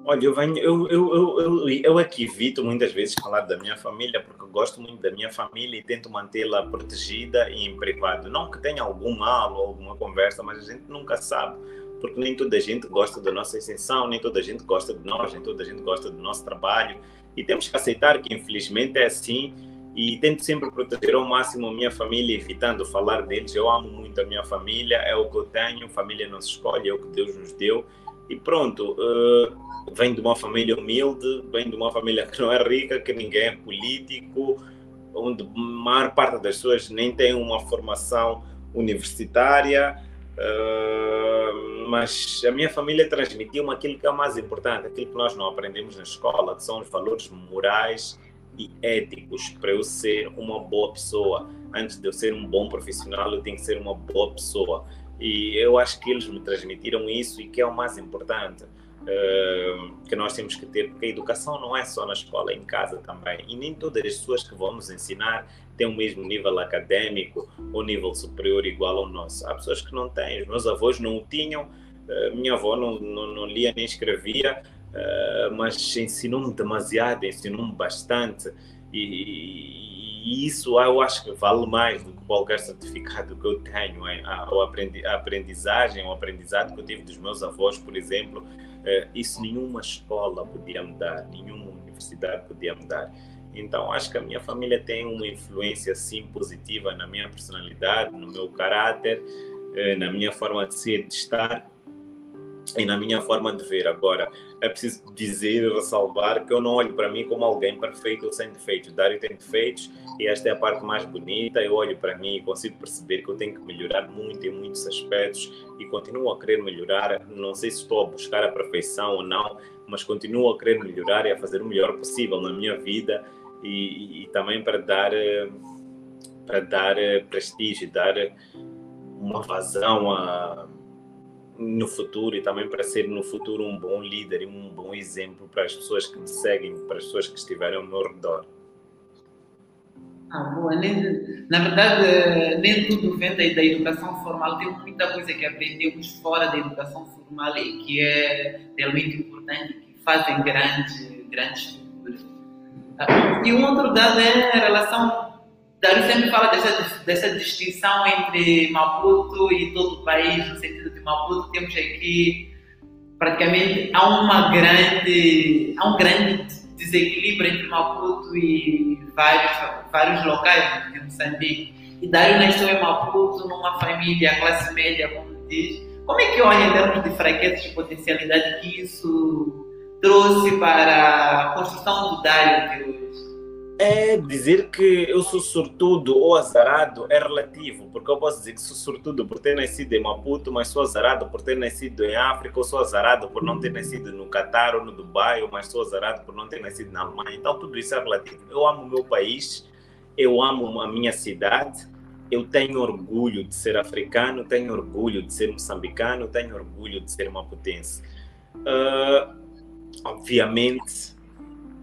Olha, eu, venho, eu, eu, eu, eu, aqui evito muitas vezes falar da minha família, porque gosto muito da minha família e tento mantê-la protegida e em privado. Não que tenha algum mal ou alguma conversa, mas a gente nunca sabe, porque nem toda a gente gosta da nossa extensão, nem toda a gente gosta de nós, nem toda a gente gosta do nosso trabalho. E temos que aceitar que, infelizmente, é assim e tento sempre proteger ao máximo a minha família, evitando falar deles. Eu amo muito a minha família, é o que eu tenho, família não se escolhe, é o que Deus nos deu. E pronto, uh, vem de uma família humilde, vem de uma família que não é rica, que ninguém é político, onde a maior parte das pessoas nem tem uma formação universitária. Uh, mas a minha família transmitiu-me aquilo que é o mais importante, aquilo que nós não aprendemos na escola, que são os valores morais e éticos para eu ser uma boa pessoa. Antes de eu ser um bom profissional, eu tenho que ser uma boa pessoa. E eu acho que eles me transmitiram isso e que é o mais importante. uh, que nós temos que ter, porque a educação não é só na escola, é em casa também. E nem todas as pessoas que vão nos ensinar têm o mesmo nível acadêmico ou nível superior igual ao nosso. Há pessoas que não têm, os meus avós não o tinham, uh, minha avó não, não, não lia nem escrevia, uh, mas ensinou-me demasiado, ensinou-me bastante. E, e, isso eu acho que vale mais do que qualquer certificado que eu tenho. É, a, a aprendizagem, o aprendizado que eu tive dos meus avós, por exemplo, uh, isso nenhuma escola podia me dar, nenhuma universidade podia me dar. Então, acho que a minha família tem uma influência, sim, positiva na minha personalidade, no meu caráter, eh, na minha forma de ser, de estar e na minha forma de ver. Agora, é preciso dizer e ressalvar que eu não olho para mim como alguém perfeito ou sem defeitos. Dário tem defeitos e esta é a parte mais bonita. Eu olho para mim e consigo perceber que eu tenho que melhorar muito em muitos aspectos e continuo a querer melhorar. Não sei se estou a buscar a perfeição ou não, mas continuo a querer melhorar e a fazer o melhor possível na minha vida e, e, e também para dar, eh, para dar eh, prestígio, dar uma vazão a no futuro e também para ser no futuro um bom líder e um bom exemplo para as pessoas que me seguem, para as pessoas que estiverem ao meu redor. Ah, boa. Na verdade, nem tudo vem da educação formal. Tem muita coisa que aprendemos fora da educação formal e que é realmente importante, que fazem grandes, grandes. Ah, e um outro dado é a relação Davi sempre fala dessa, dessa distinção entre Maputo e todo o país, no sentido Maputo temos aqui praticamente há uma grande há um grande desequilíbrio entre Maputo e vários vários locais de Moçambique. E Dário nasceu em Maputo numa família classe média, como diz. Como é que olha em termos de fraquezas e potencialidade que isso trouxe para a construção do Dário de hoje? É dizer que eu sou sortudo ou azarado é relativo, porque eu posso dizer que sou sortudo por ter nascido em Maputo, mas sou azarado por ter nascido em África, ou sou azarado por não ter nascido no Catar ou no Dubai, mas sou azarado por não ter nascido na Alemanha. Então tudo isso é relativo. Eu amo o meu país, eu amo a minha cidade, eu tenho orgulho de ser africano, tenho orgulho de ser moçambicano, tenho orgulho de ser maputense. Uh, obviamente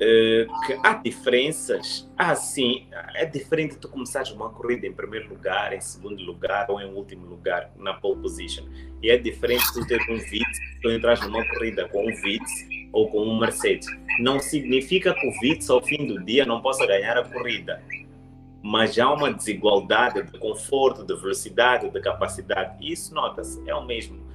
eh, que há diferenças. Ah, sim, é diferente tu começares uma corrida em primeiro lugar, em segundo lugar ou em último lugar, na pole position. E é diferente tu ter um Vitz, tu entras numa corrida com um Vitz ou com um Mercedes. Não significa que o Vitz, ao fim do dia, não possa ganhar a corrida. Mas há uma desigualdade de conforto, de velocidade, de capacidade. E isso nota-se, é o mesmo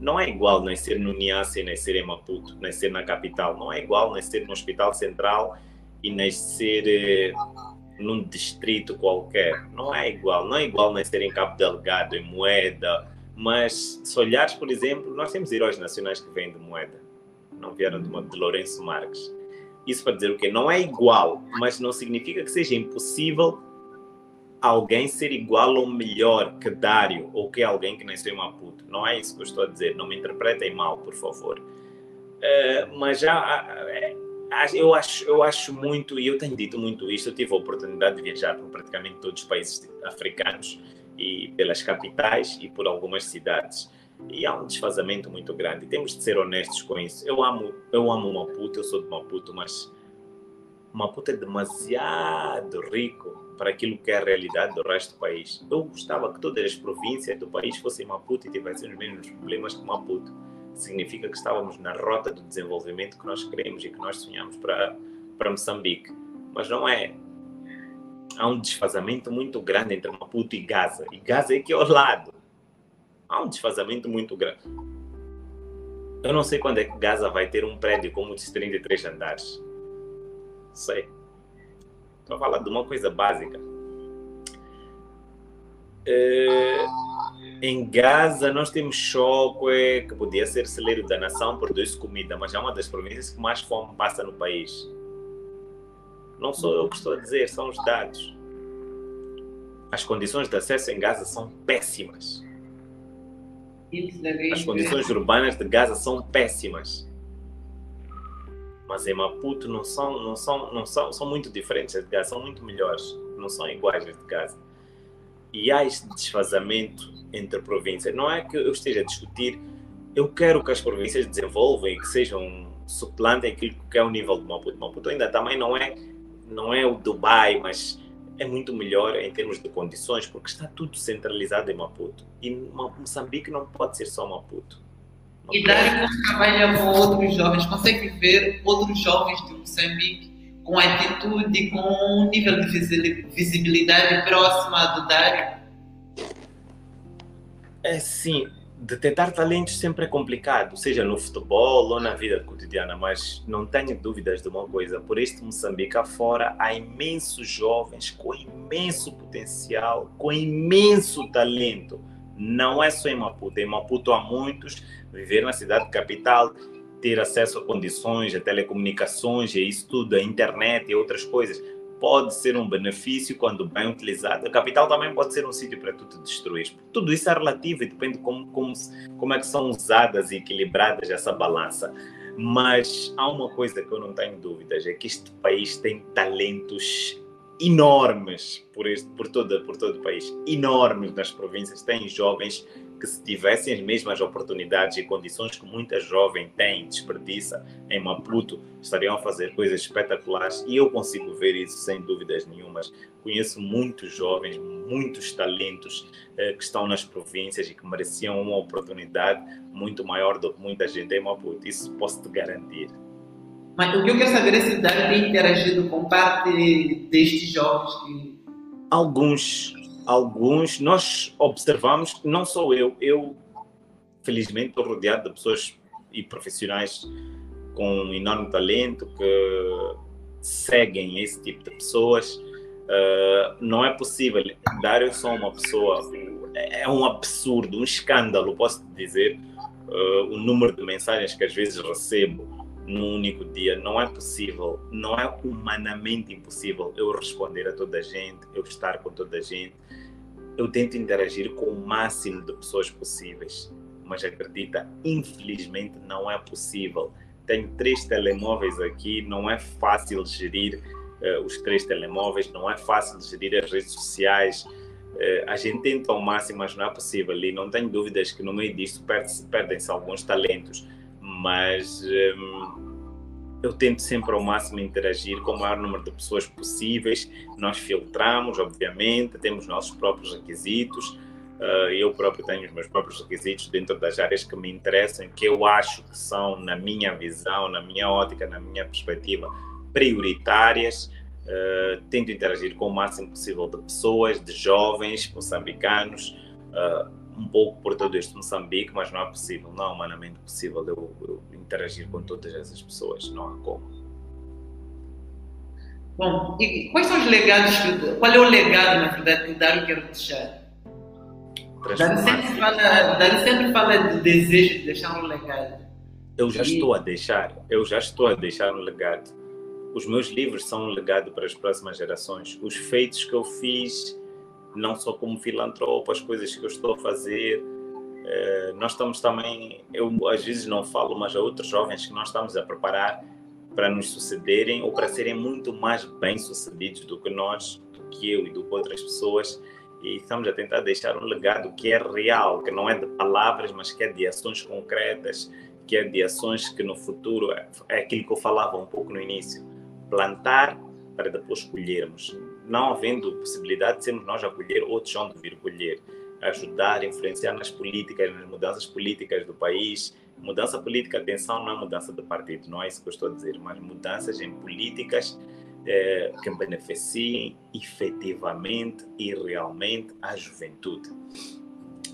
não é igual nascer no Niassa e nascer em Maputo, nascer na capital. Não é igual nascer no Hospital Central e nascer eh, num distrito qualquer. Não é igual. Não é igual nascer em Cabo Delgado, em Moeda. Mas se olhares, por exemplo, nós temos heróis nacionais que vêm de Moeda. Não vieram de, de Lourenço Marques. Isso para dizer o quê? Não é igual, mas não significa que seja impossível alguém ser igual ou melhor que Dário ou que alguém que nasceu em Maputo. Não é isso que eu estou a dizer. Não me interpretem mal, por favor. Uh, mas já uh, eu acho, eu acho muito, e eu tenho dito muito isto, eu tive a oportunidade de viajar por praticamente todos os países africanos e pelas capitais e por algumas cidades. E há um desfazamento muito grande. Temos de ser honestos com isso. Eu amo, eu amo Maputo, eu sou de Maputo, mas Maputo é demasiado rico para aquilo que é a realidade do resto do país. Eu gostava que todas as províncias do país fossem Maputo e tivessem os mesmos problemas que Maputo. Significa que estávamos na rota do desenvolvimento que nós queremos e que nós sonhamos para, para Moçambique. Mas não é. Há um desfazamento muito grande entre Maputo e Gaza. E Gaza é aqui ao lado. Há um desfazamento muito grande. Eu não sei quando é que Gaza vai ter um prédio com muitos 33 andares. Sei para falar de uma coisa básica. É, em Gaza nós temos Choque, que podia ser celeiro da nação, produz comida, mas é uma das províncias que mais fome passa no país. Não sou eu que estou a dizer, são os dados. As condições de acesso em Gaza são péssimas. As condições urbanas de Gaza são péssimas mas em Maputo não são, não são, não são, são muito diferentes as de Gaza, são muito melhores, não são iguais as de Gaza. E há este desfazamento entre províncias. Não é que eu esteja a discutir eu quero que as províncias desenvolvam e que sejam suplantem aquilo que é o nível de Maputo. Maputo ainda também não é não é o Dubai, mas é muito melhor em termos de condições, porque está tudo centralizado em Maputo. E Moçambique não pode ser só Maputo. E Dário, quando trabalha com outros jovens, consegue ver outros jovens de Moçambique com atitude, com um nível de visibilidade próxima do Dário? É sim, detectar talentos sempre é complicado, seja no futebol ou na vida cotidiana, mas não tenho dúvidas de uma coisa: por este Moçambique afora, há imensos jovens com imenso potencial, com imenso talento. Não é só em Maputo, em Maputo há muitos, viver na cidade capital, ter acesso a condições, a telecomunicações, e isso tudo, a internet e outras coisas pode ser um benefício quando bem utilizado. A capital também pode ser um sítio para tu te destruir. Tudo isso é relativo e depende como, como, como é que são usadas e equilibradas essa balança. Mas há uma coisa que eu não tenho dúvidas, é que este país tem talentos enormes por, este, por, toda, por todo o país, enormes nas províncias, tem jovens que se tivessem as mesmas oportunidades e condições que muita jovem tem, desperdiça em Maputo, estariam a fazer coisas espetaculares e eu consigo ver isso sem dúvidas nenhumas. Conheço muitos jovens, muitos talentos eh, que estão nas províncias e que mereciam uma oportunidade muito maior do que muita gente em Maputo. Isso posso te garantir. Mas o que eu quero saber é se o Dário tem interagido com parte destes jovens que... Alguns, alguns nós observamos, não sou eu, eu felizmente estou rodeado de pessoas e profissionais com um enorme talento que seguem esse tipo de pessoas. Uh, não é possível dar eu sou uma pessoa é um absurdo, um escândalo, posso dizer, uh, o número de mensagens que às vezes recebo num único dia. Não é possível, não é humanamente impossível eu responder a toda a gente, eu estar com toda a gente eu tento interagir com o máximo de pessoas possíveis, mas acredita, infelizmente não é possível. Tenho três telemóveis aqui, não é fácil gerir uh, os três telemóveis, não é fácil gerir as redes sociais. Uh, a gente tenta ao máximo, mas não é possível. E não tenho dúvidas que no meio disso perdem-se alguns talentos, mas. Um, eu tento sempre ao máximo interagir com o maior número de pessoas possíveis. Nós filtramos, obviamente, temos nossos próprios requisitos. Uh, eu próprio tenho os meus próprios requisitos dentro das áreas que me interessam, que eu acho que são, na minha visão, na minha ótica, na minha perspectiva, prioritárias. Uh, tento interagir com o máximo possível de pessoas, de jovens moçambicanos. Uh, um pouco por todo este Moçambique, mas não é possível, não é humanamente possível eu, eu interagir com todas essas pessoas, não há como. Bom, e quais são os legados, qual é o legado, na verdade, que o Dário quer deixar? Dário sempre, fala, Dário sempre fala de desejo de deixar um legado. Eu já e... estou a deixar, eu já estou a deixar um legado. Os meus livros são um legado para as próximas gerações. Os feitos que eu fiz não só como filantropo, as coisas que eu estou a fazer. Uh, nós estamos também, eu às vezes não falo, mas há outros jovens que nós estamos a preparar para nos sucederem ou para serem muito mais bem-sucedidos do que nós, do que eu e do que outras pessoas. E estamos a tentar deixar um legado que é real, que não é de palavras, mas que é de ações concretas, que é de ações que no futuro é aquilo que eu falava um pouco no início. Plantar para depois colhermos não havendo possibilidade de sermos nós a colher, outros vão vir colher, ajudar, influenciar nas políticas, nas mudanças políticas do país. Mudança política, atenção, não é mudança de partido, não é isso que eu estou a dizer, mas mudanças em políticas eh, que beneficiem efetivamente e realmente a juventude.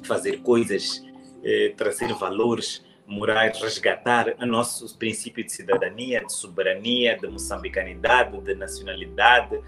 Fazer coisas, eh, trazer valores morais, resgatar o nosso princípio de cidadania, de soberania, de moçambicanidade, de nacionalidade,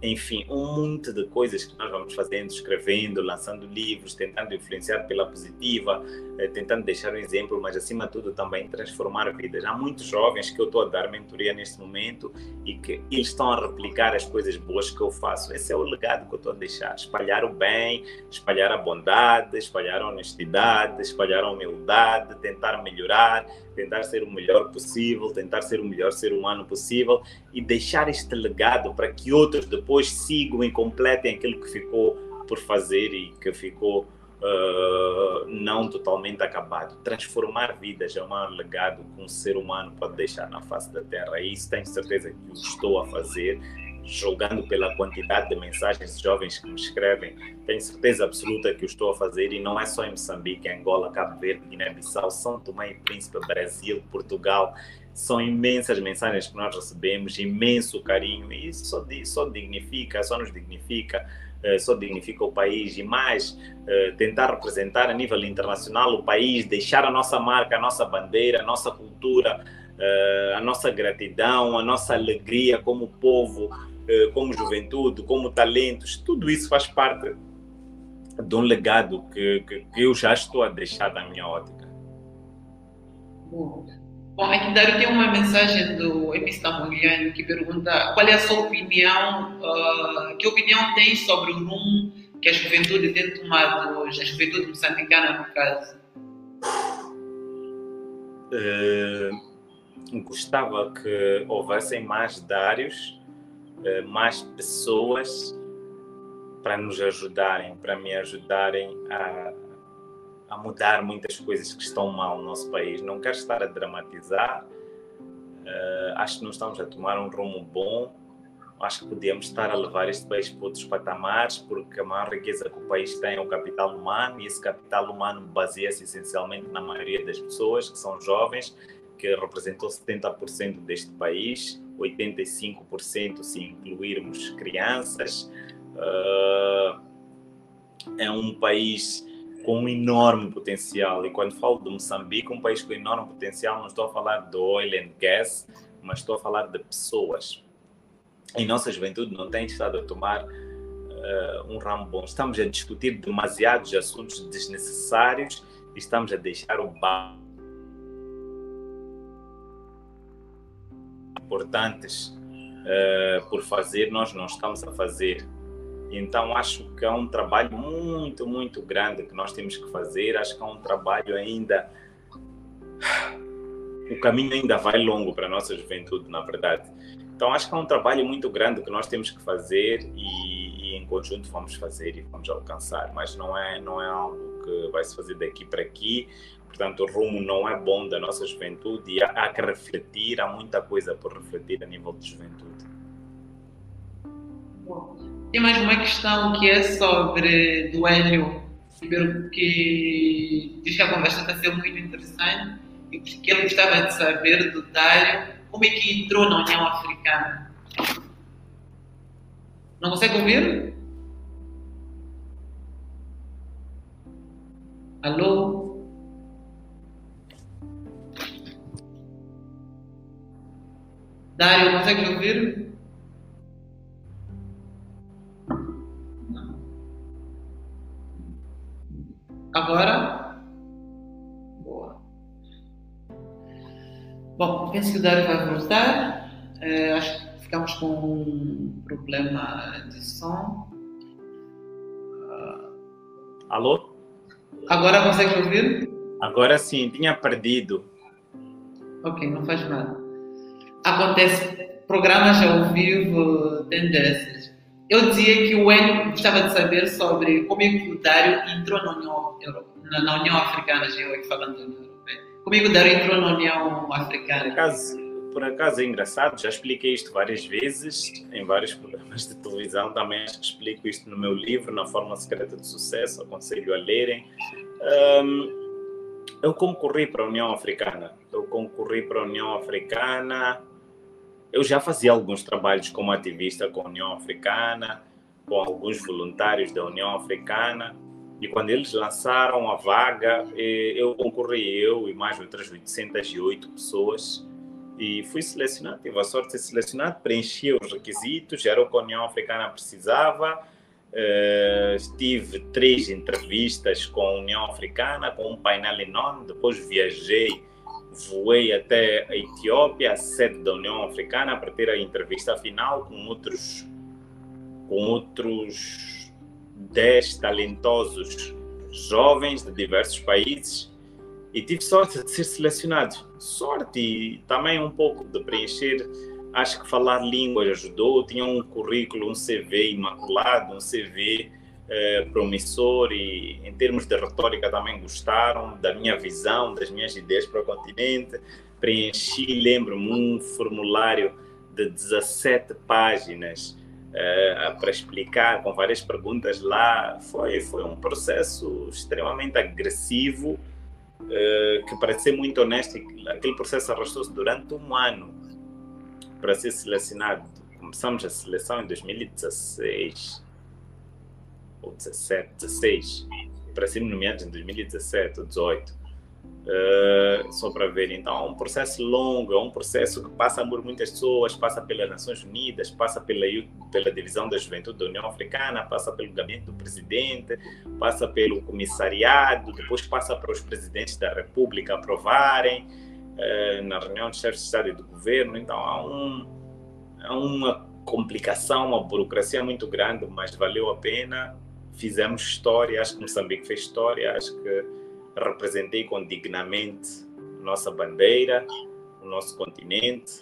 enfim, um monte de coisas que nós vamos fazendo, escrevendo, lançando livros, tentando influenciar pela positiva, eh, tentando deixar um exemplo, mas acima de tudo também transformar vidas. Há muitos jovens que eu estou a dar mentoria neste momento e que eles estão a replicar as coisas boas que eu faço. Esse é o legado que eu estou a deixar: espalhar o bem, espalhar a bondade, espalhar a honestidade, espalhar a humildade, tentar melhorar, tentar ser o melhor possível, tentar ser o melhor ser humano possível e deixar este legado para que outros depois sigam e completem aquilo que ficou por fazer e que ficou uh, não totalmente acabado. Transformar vidas é um legado que um ser humano pode deixar na face da Terra. E isso tenho certeza que estou a fazer, julgando pela quantidade de mensagens de jovens que me escrevem. Tenho certeza absoluta que o estou a fazer e não é só em Moçambique, Angola, Cabo Verde, Guiné-Bissau, São Tomé e Príncipe, Brasil, Portugal. São imensas mensagens que nós recebemos, imenso carinho, e isso só, só dignifica, só nos dignifica eh, só dignifica o país e mais eh, tentar representar a nível internacional o país, deixar a nossa marca, a nossa bandeira, a nossa cultura, eh, a nossa gratidão, a nossa alegria como povo, como juventude, como talentos, tudo isso faz parte de um legado que, que, que eu já estou a deixar da minha ótica. Bom, Dário tem uma mensagem do MC Tamogliani que pergunta qual é a sua opinião, uh, que opinião tem sobre o rumo que a juventude tem tomado hoje, a juventude moçambicana no caso? Uh, gostava que houvessem mais Dários, mais pessoas para nos ajudarem, para me ajudarem a a mudar muitas coisas que estão mal no nosso país. Não quero estar a dramatizar, uh, acho que não estamos a tomar um rumo bom. Acho que podíamos estar a levar este país para outros patamares, porque a maior riqueza que o país tem é o capital humano, e esse capital humano baseia-se essencialmente na maioria das pessoas, que são jovens, que representou 70% deste país, 85% se incluirmos crianças. Uh, é um país com um enorme potencial. E quando falo de Moçambique, um país com enorme potencial, não estou a falar de oil and gas, mas estou a falar de pessoas. E nossa juventude não tem estado a tomar uh, um ramo bom. Estamos a discutir demasiados assuntos desnecessários e estamos a deixar o bar importantes uh, por fazer, nós não estamos a fazer. Então, acho que é um trabalho muito, muito grande que nós temos que fazer. Acho que é um trabalho ainda. O caminho ainda vai longo para a nossa juventude, na verdade. Então, acho que é um trabalho muito grande que nós temos que fazer e, e em conjunto vamos fazer e vamos alcançar. Mas não é, não é algo que vai se fazer daqui para aqui. Portanto, o rumo não é bom da nossa juventude e há, que refletir. Há muita coisa por refletir a nível de juventude. Bom. Tem mais uma questão que é sobre do Hélio que diz que a conversa está sendo muito interessante e que ele gostava de saber do Dário como é que entrou na União Africana. Não consegue ouvir? Alô? Dário, consegue ouvir? Agora? Boa. Bom, penso que o Dário vai voltar. É, acho que ficamos com um problema de som. Alô? Agora consegue ouvir? Agora sim, tinha perdido. Ok, não faz nada. Acontece, programas ao vivo tendências. Eu dizia que o Enio gostava de saber sobre como é que o Dário entrou na União, na, na União Africana, já eu aqui falando da União Europeia. Como é que o Dário entrou na União Africana? Por acaso, por acaso é engraçado, já expliquei isto várias vezes em vários programas de televisão, também explico isto no meu livro, na Forma Secreta de Sucesso, aconselho a lerem. Um, eu concorri para a União Africana. Eu concorri para a União Africana eu já fazia alguns trabalhos como ativista com a União Africana, com alguns voluntários da União Africana, e quando eles lançaram a vaga, eh, eu concorri, eu e mais outras 808 pessoas, e fui selecionado, tive a sorte de ser selecionado, preenchi os requisitos, era o que a União Africana precisava, Uh, tive três entrevistas com a União Africana, com um painel enorme. Depois viajei voei até a Etiópia, a sede da União Africana, para ter a entrevista final com outros, com outros 10 talentosos jovens de diversos países e tive sorte de ser selecionado. Sorte e também um pouco de preencher. Acho que falar línguas ajudou. Tinha um currículo, um CV imaculado, um CV eh, promissor e em termos de retórica também gostaram da minha visão, das minhas ideias para o continente. Preenchi, lembro-me, um formulário de 17 páginas uh, para explicar com várias perguntas lá. Foi, foi um processo extremamente agressivo, uh, que para ser muito honesto, aquele processo arrastou-se durante um ano para ser selecionado. Começamos a seleção em 2016 ou 17, 16, para sermos nomeados em 2017 ou 18. Uh, só para ver, então, é um processo longo, é um processo que passa por muitas pessoas, passa pelas Nações Unidas, passa pela, pela Divisão da Juventude da União Africana, passa pelo gabinete do presidente, passa pelo comissariado, depois passa para os presidentes da República aprovarem, uh, na reunião de chefes de Estado e do governo, então há, um, há uma complicação, uma burocracia muito grande, mas valeu a pena fizemos história, acho que Moçambique fez história, acho que representei com dignamente nossa bandeira, o nosso continente.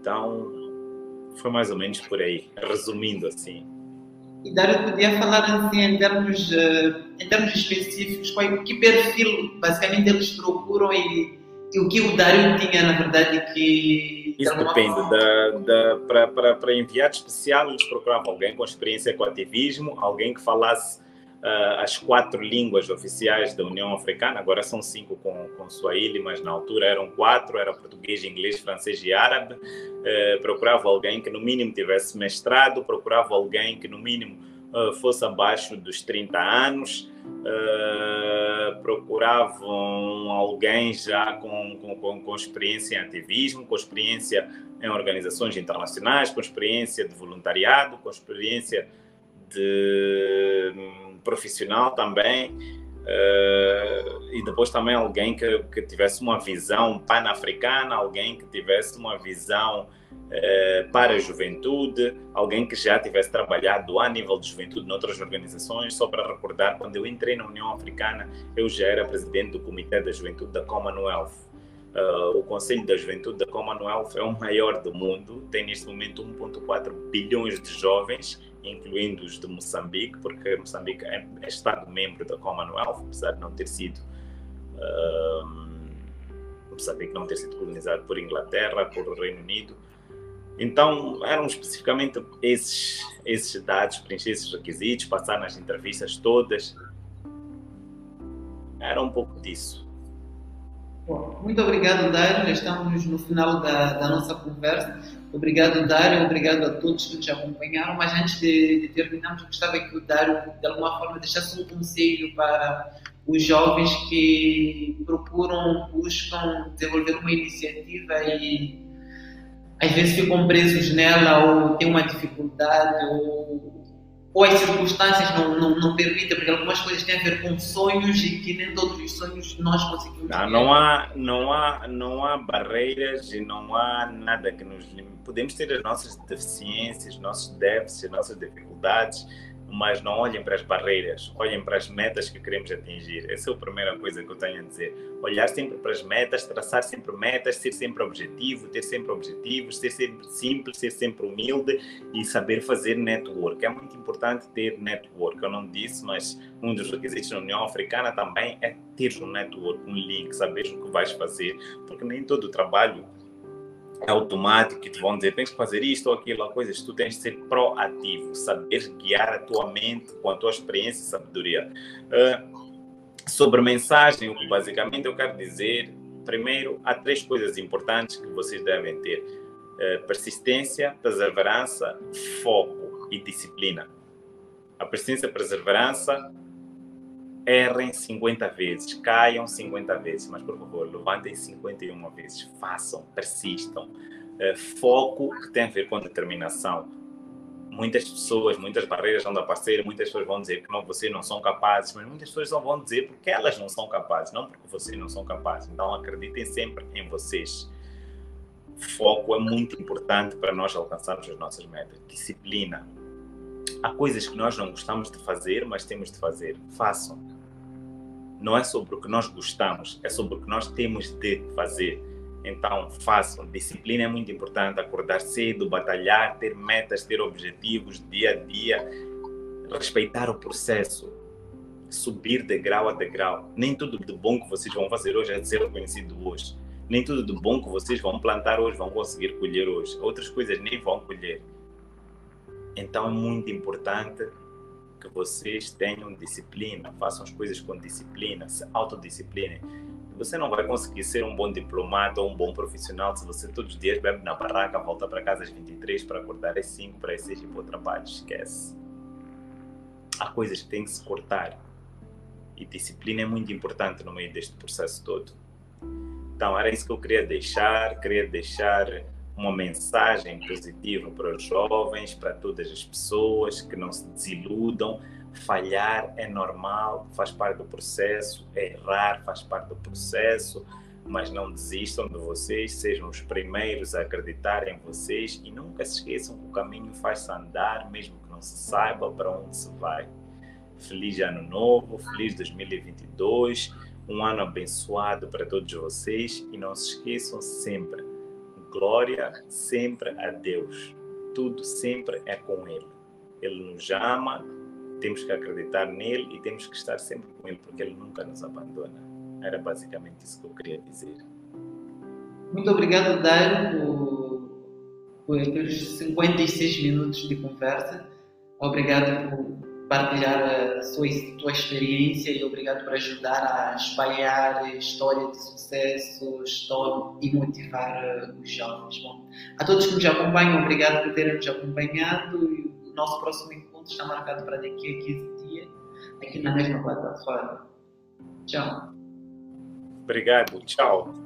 Então, foi mais ou menos por aí, resumindo assim. E Dário podia falar assim em termos, uh, em termos específicos, qual, que perfil basicamente eles procuram e, e o que o Dário tinha, na verdade, que isso depende. Da, da, Para enviado especial, eles procuravam alguém com experiência com ativismo, alguém que falasse uh, as quatro línguas oficiais da União Africana. Agora são cinco com, com Swahili, mas na altura eram quatro: era português, inglês, francês e árabe. Uh, procurava alguém que no mínimo tivesse mestrado, procurava alguém que no mínimo uh, fosse abaixo dos 30 anos. Uh, procuravam alguém já com, com, com, experiência em ativismo, com experiência em organizações internacionais, com experiência de voluntariado, com experiência de um, profissional também. Uh, e depois também alguém que, que tivesse uma visão pan-africana, alguém que tivesse uma visão eh, para a juventude, alguém que já tivesse trabalhado a nível de juventude em outras organizações. Só para recordar, quando eu entrei na União Africana, eu já era presidente do Comitê da Juventude da Commonwealth. Uh, o Conselho da Juventude da Commonwealth é o maior do mundo, tem neste momento 1,4 bilhões de jovens, incluindo os de Moçambique, porque Moçambique é, é Estado-membro da Commonwealth, apesar de não ter sido. Uh, Moçambique não ter sido colonizado por Inglaterra, por Reino Unido, então, eram especificamente esses, esses dados, preencher esses requisitos, passar nas entrevistas todas. Era um pouco disso. Muito obrigado, Dário. Já estamos no final da, da, nossa conversa. Obrigado, Dário. Obrigado a todos que nos acompanharam. Mas antes de, de terminarmos, gostava que o Dário, de alguma forma, deixasse um conselho para os jovens que procuram, buscam desenvolver uma iniciativa e às vezes ficam presos nela ou têm uma dificuldade ou, ou as circunstâncias não, não, não permitem, porque algumas coisas têm a ver com sonhos e que nem todos os sonhos nós conseguimos não, não há não há não há barreiras e não há nada que nos limite. Podemos ter as nossas deficiências nossos déficits nossas dificuldades mas não olhem para as barreiras, olhem para as metas que queremos atingir. Essa é a primeira coisa que eu tenho a dizer. Olhar sempre para as metas, traçar sempre metas, ser sempre objetivo, ter sempre objetivos, ser sempre simples, ser sempre humilde e saber fazer network. É muito importante ter network. Eu não disse, mas um dos requisitos da União Africana também é ter um network, um link, saber o que vais fazer, porque nem todo o trabalho automático que te vão dizer tens que fazer isto ou aquilo, coisas, tu tens de ser proativo, saber guiar a tua mente com a tua experiência e sabedoria. Uh, sobre mensagem, o que basicamente eu quero dizer, primeiro, há três coisas importantes que vocês devem ter: uh, persistência, perseverança, foco e disciplina. A persistência a perseverança errem 50 vezes, caiam 50 vezes, mas por favor, levantem 51 vezes, façam, persistam. Uh, foco que tem a ver com determinação. Muitas pessoas, muitas barreiras vão aparecer, muitas pessoas vão dizer que não, vocês não são capazes, mas muitas pessoas só vão dizer porque elas não são capazes, não porque vocês não são capazes. Então acreditem sempre em vocês. Foco é muito importante para nós alcançarmos as nossas metas. Disciplina. Há coisas que nós não gostamos de fazer, mas temos de fazer. Façam não é sobre o que nós gostamos, é sobre o que nós temos de fazer. Então, façam. Disciplina é muito importante. Acordar cedo, batalhar, ter metas, ter objetivos dia a dia. respeitar o processo, subir de grau a degrau. Nem tudo de bom que vocês vão fazer hoje é ser reconhecido hoje. Nem tudo de bom que vocês vão plantar hoje vão conseguir colher hoje. Outras coisas nem vão colher. Então é muito importante que vocês tenham disciplina, façam as coisas com disciplina, se autodisciplinem. Você não vai conseguir ser um bom diplomata ou um bom profissional se você todos os dias bebe na barraca, volta para casa às 23 para acordar às 5 para as 6 e para o trabalho. Esquece. Há coisas que têm que se cortar. E disciplina é muito importante no meio deste processo todo. Então, era isso que eu queria deixar. Queria deixar uma mensagem positiva para os jovens, para todas as pessoas, que não se desiludam. Falhar é normal, faz parte do processo, errar faz parte do processo, mas não desistam de vocês, sejam os primeiros a acreditar em vocês e nunca se esqueçam que o caminho faz-se andar, mesmo que não se saiba para onde se vai. Feliz Ano Novo, feliz 2022, um ano abençoado para todos vocês e não se esqueçam sempre glória sempre a Deus. Tudo sempre é com Ele. Ele nos ama, temos que acreditar nele e temos que estar sempre com Ele, porque Ele nunca nos abandona. Era basicamente isso que eu queria dizer. Muito obrigado, Dairo, por, por aqueles 56 minutos de conversa. Obrigado por partilhar a sua, tua experiência e obrigado por ajudar a espalhar a história de sucesso história, e motivar eh, os jovens. Bom, a todos que nos acompanham, obrigado por terem nos acompanhado e o nosso próximo encontro está marcado para daqui a 15 dias, aqui na mesma plataforma. Tchau. Obrigado, tchau.